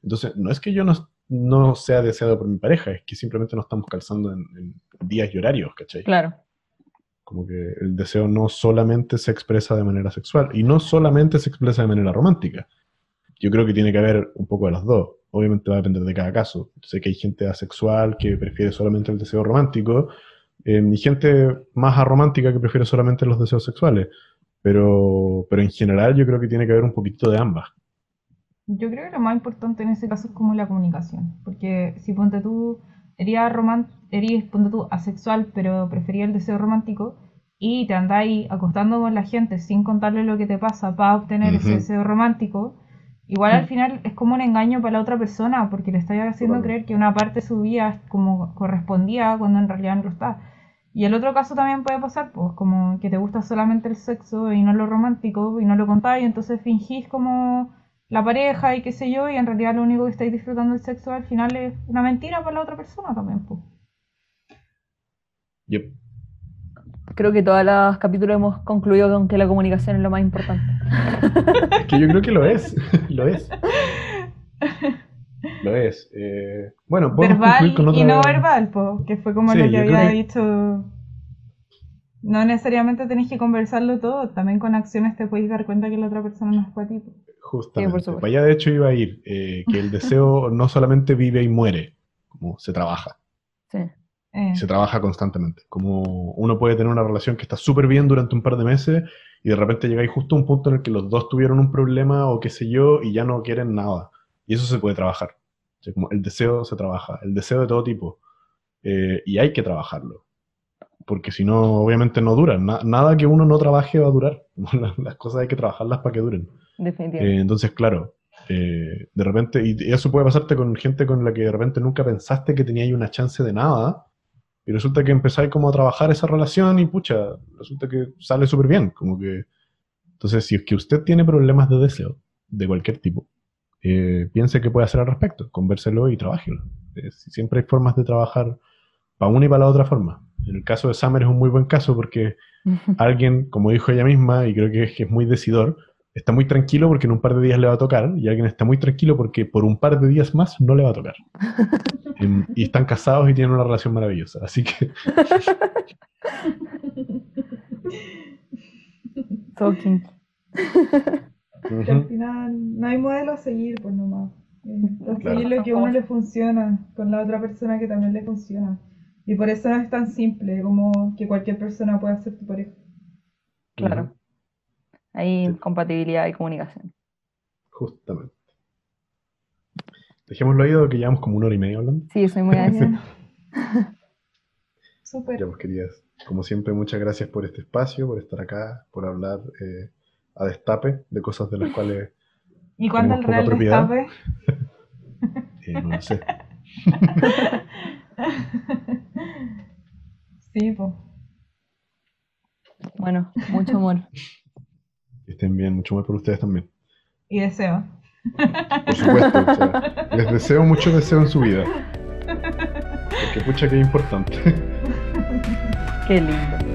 Entonces, no es que yo no, no sea deseado por mi pareja, es que simplemente no estamos calzando en, en días y horarios, ¿cachai? Claro. Como que el deseo no solamente se expresa de manera sexual y no solamente se expresa de manera romántica. Yo creo que tiene que haber un poco de las dos. Obviamente va a depender de cada caso. Sé que hay gente asexual que prefiere solamente el deseo romántico eh, y gente más aromántica que prefiere solamente los deseos sexuales. Pero, pero en general yo creo que tiene que haber un poquito de ambas. Yo creo que lo más importante en ese caso es como la comunicación, porque si ponte tú, erías, román erías ponte tú, asexual, pero prefería el deseo romántico, y te andáis acostando con la gente sin contarle lo que te pasa para obtener ese deseo romántico, igual al Mm. final es como un engaño para la otra persona, porque le estáis haciendo creer que una parte de su vida como correspondía cuando en realidad no lo está. Y el otro caso también puede pasar, pues como que te gusta solamente el sexo y no lo romántico y no lo contáis, entonces fingís como la pareja y qué sé yo, y en realidad lo único que estáis disfrutando del sexo al final es una mentira para la otra persona también, pues. Yep. Creo que todos los capítulos hemos concluido con que la comunicación es lo más importante. Es que yo creo que lo es. lo es. Lo es. Eh, bueno, podemos Verbal concluir con otra... y no verbal, pues, que fue como Sí, lo que había que- dicho. No necesariamente tenéis que conversarlo todo, también con acciones te podéis dar cuenta que la otra persona no es para ti. Justamente. Sí. Para allá de hecho iba a ir, eh, que el deseo no solamente vive y muere, como se trabaja, Sí. Eh, se trabaja constantemente. Como uno puede tener una relación que está súper bien durante un par de meses y de repente llegáis justo a un punto en el que los dos tuvieron un problema o qué sé yo y ya no quieren nada. Y eso se puede trabajar. O sea, como el deseo se trabaja, el deseo de todo tipo. Eh, y hay que trabajarlo. Porque si no, obviamente no duran. Na- nada que uno no trabaje va a durar. Las, cosas hay que trabajarlas para que duren. Definitivamente. Eh, entonces, claro, eh, de repente, y eso puede pasarte con gente con la que de repente nunca pensaste que tenía ahí una chance de nada, y resulta que empezáis como a trabajar esa relación y pucha, resulta que sale súper bien, como que... Entonces, si es que usted tiene problemas de deseo, de cualquier tipo, eh, piense qué puede hacer al respecto, convérselo y trabájelo. Eh, siempre hay formas de trabajar para una y para la otra forma. En el caso de Summer es un muy buen caso porque alguien, como dijo ella misma, y creo que es, que es muy decidor, está muy tranquilo porque en un par de días le va a tocar, y alguien está muy tranquilo porque por un par de días más no le va a tocar. Em, y están casados y tienen una relación maravillosa. Así que Talking. Al final no hay modelo a seguir, pues nomás. Eh, A Claro. seguir lo que a uno le funciona con la otra persona que también le funciona. Y por eso no es tan simple como que cualquier persona pueda ser tu pareja. Claro. Hay Sí. compatibilidad y comunicación. Justamente. Dejémoslo ahí, dado que llevamos como una hora y media hablando. Sí, soy muy anciana. Súper. Ya, pues, queridas, como siempre, muchas gracias por este espacio, por estar acá, por hablar eh, a destape de cosas de las cuales ¿Y cuándo el real propiedad. destape? eh, no lo sé. Sí, pues. Bueno, mucho amor. Que estén bien, mucho más por ustedes también. Y deseo. Por supuesto, o sea, les deseo mucho deseo en su vida. Porque pucha que es importante. Qué lindo.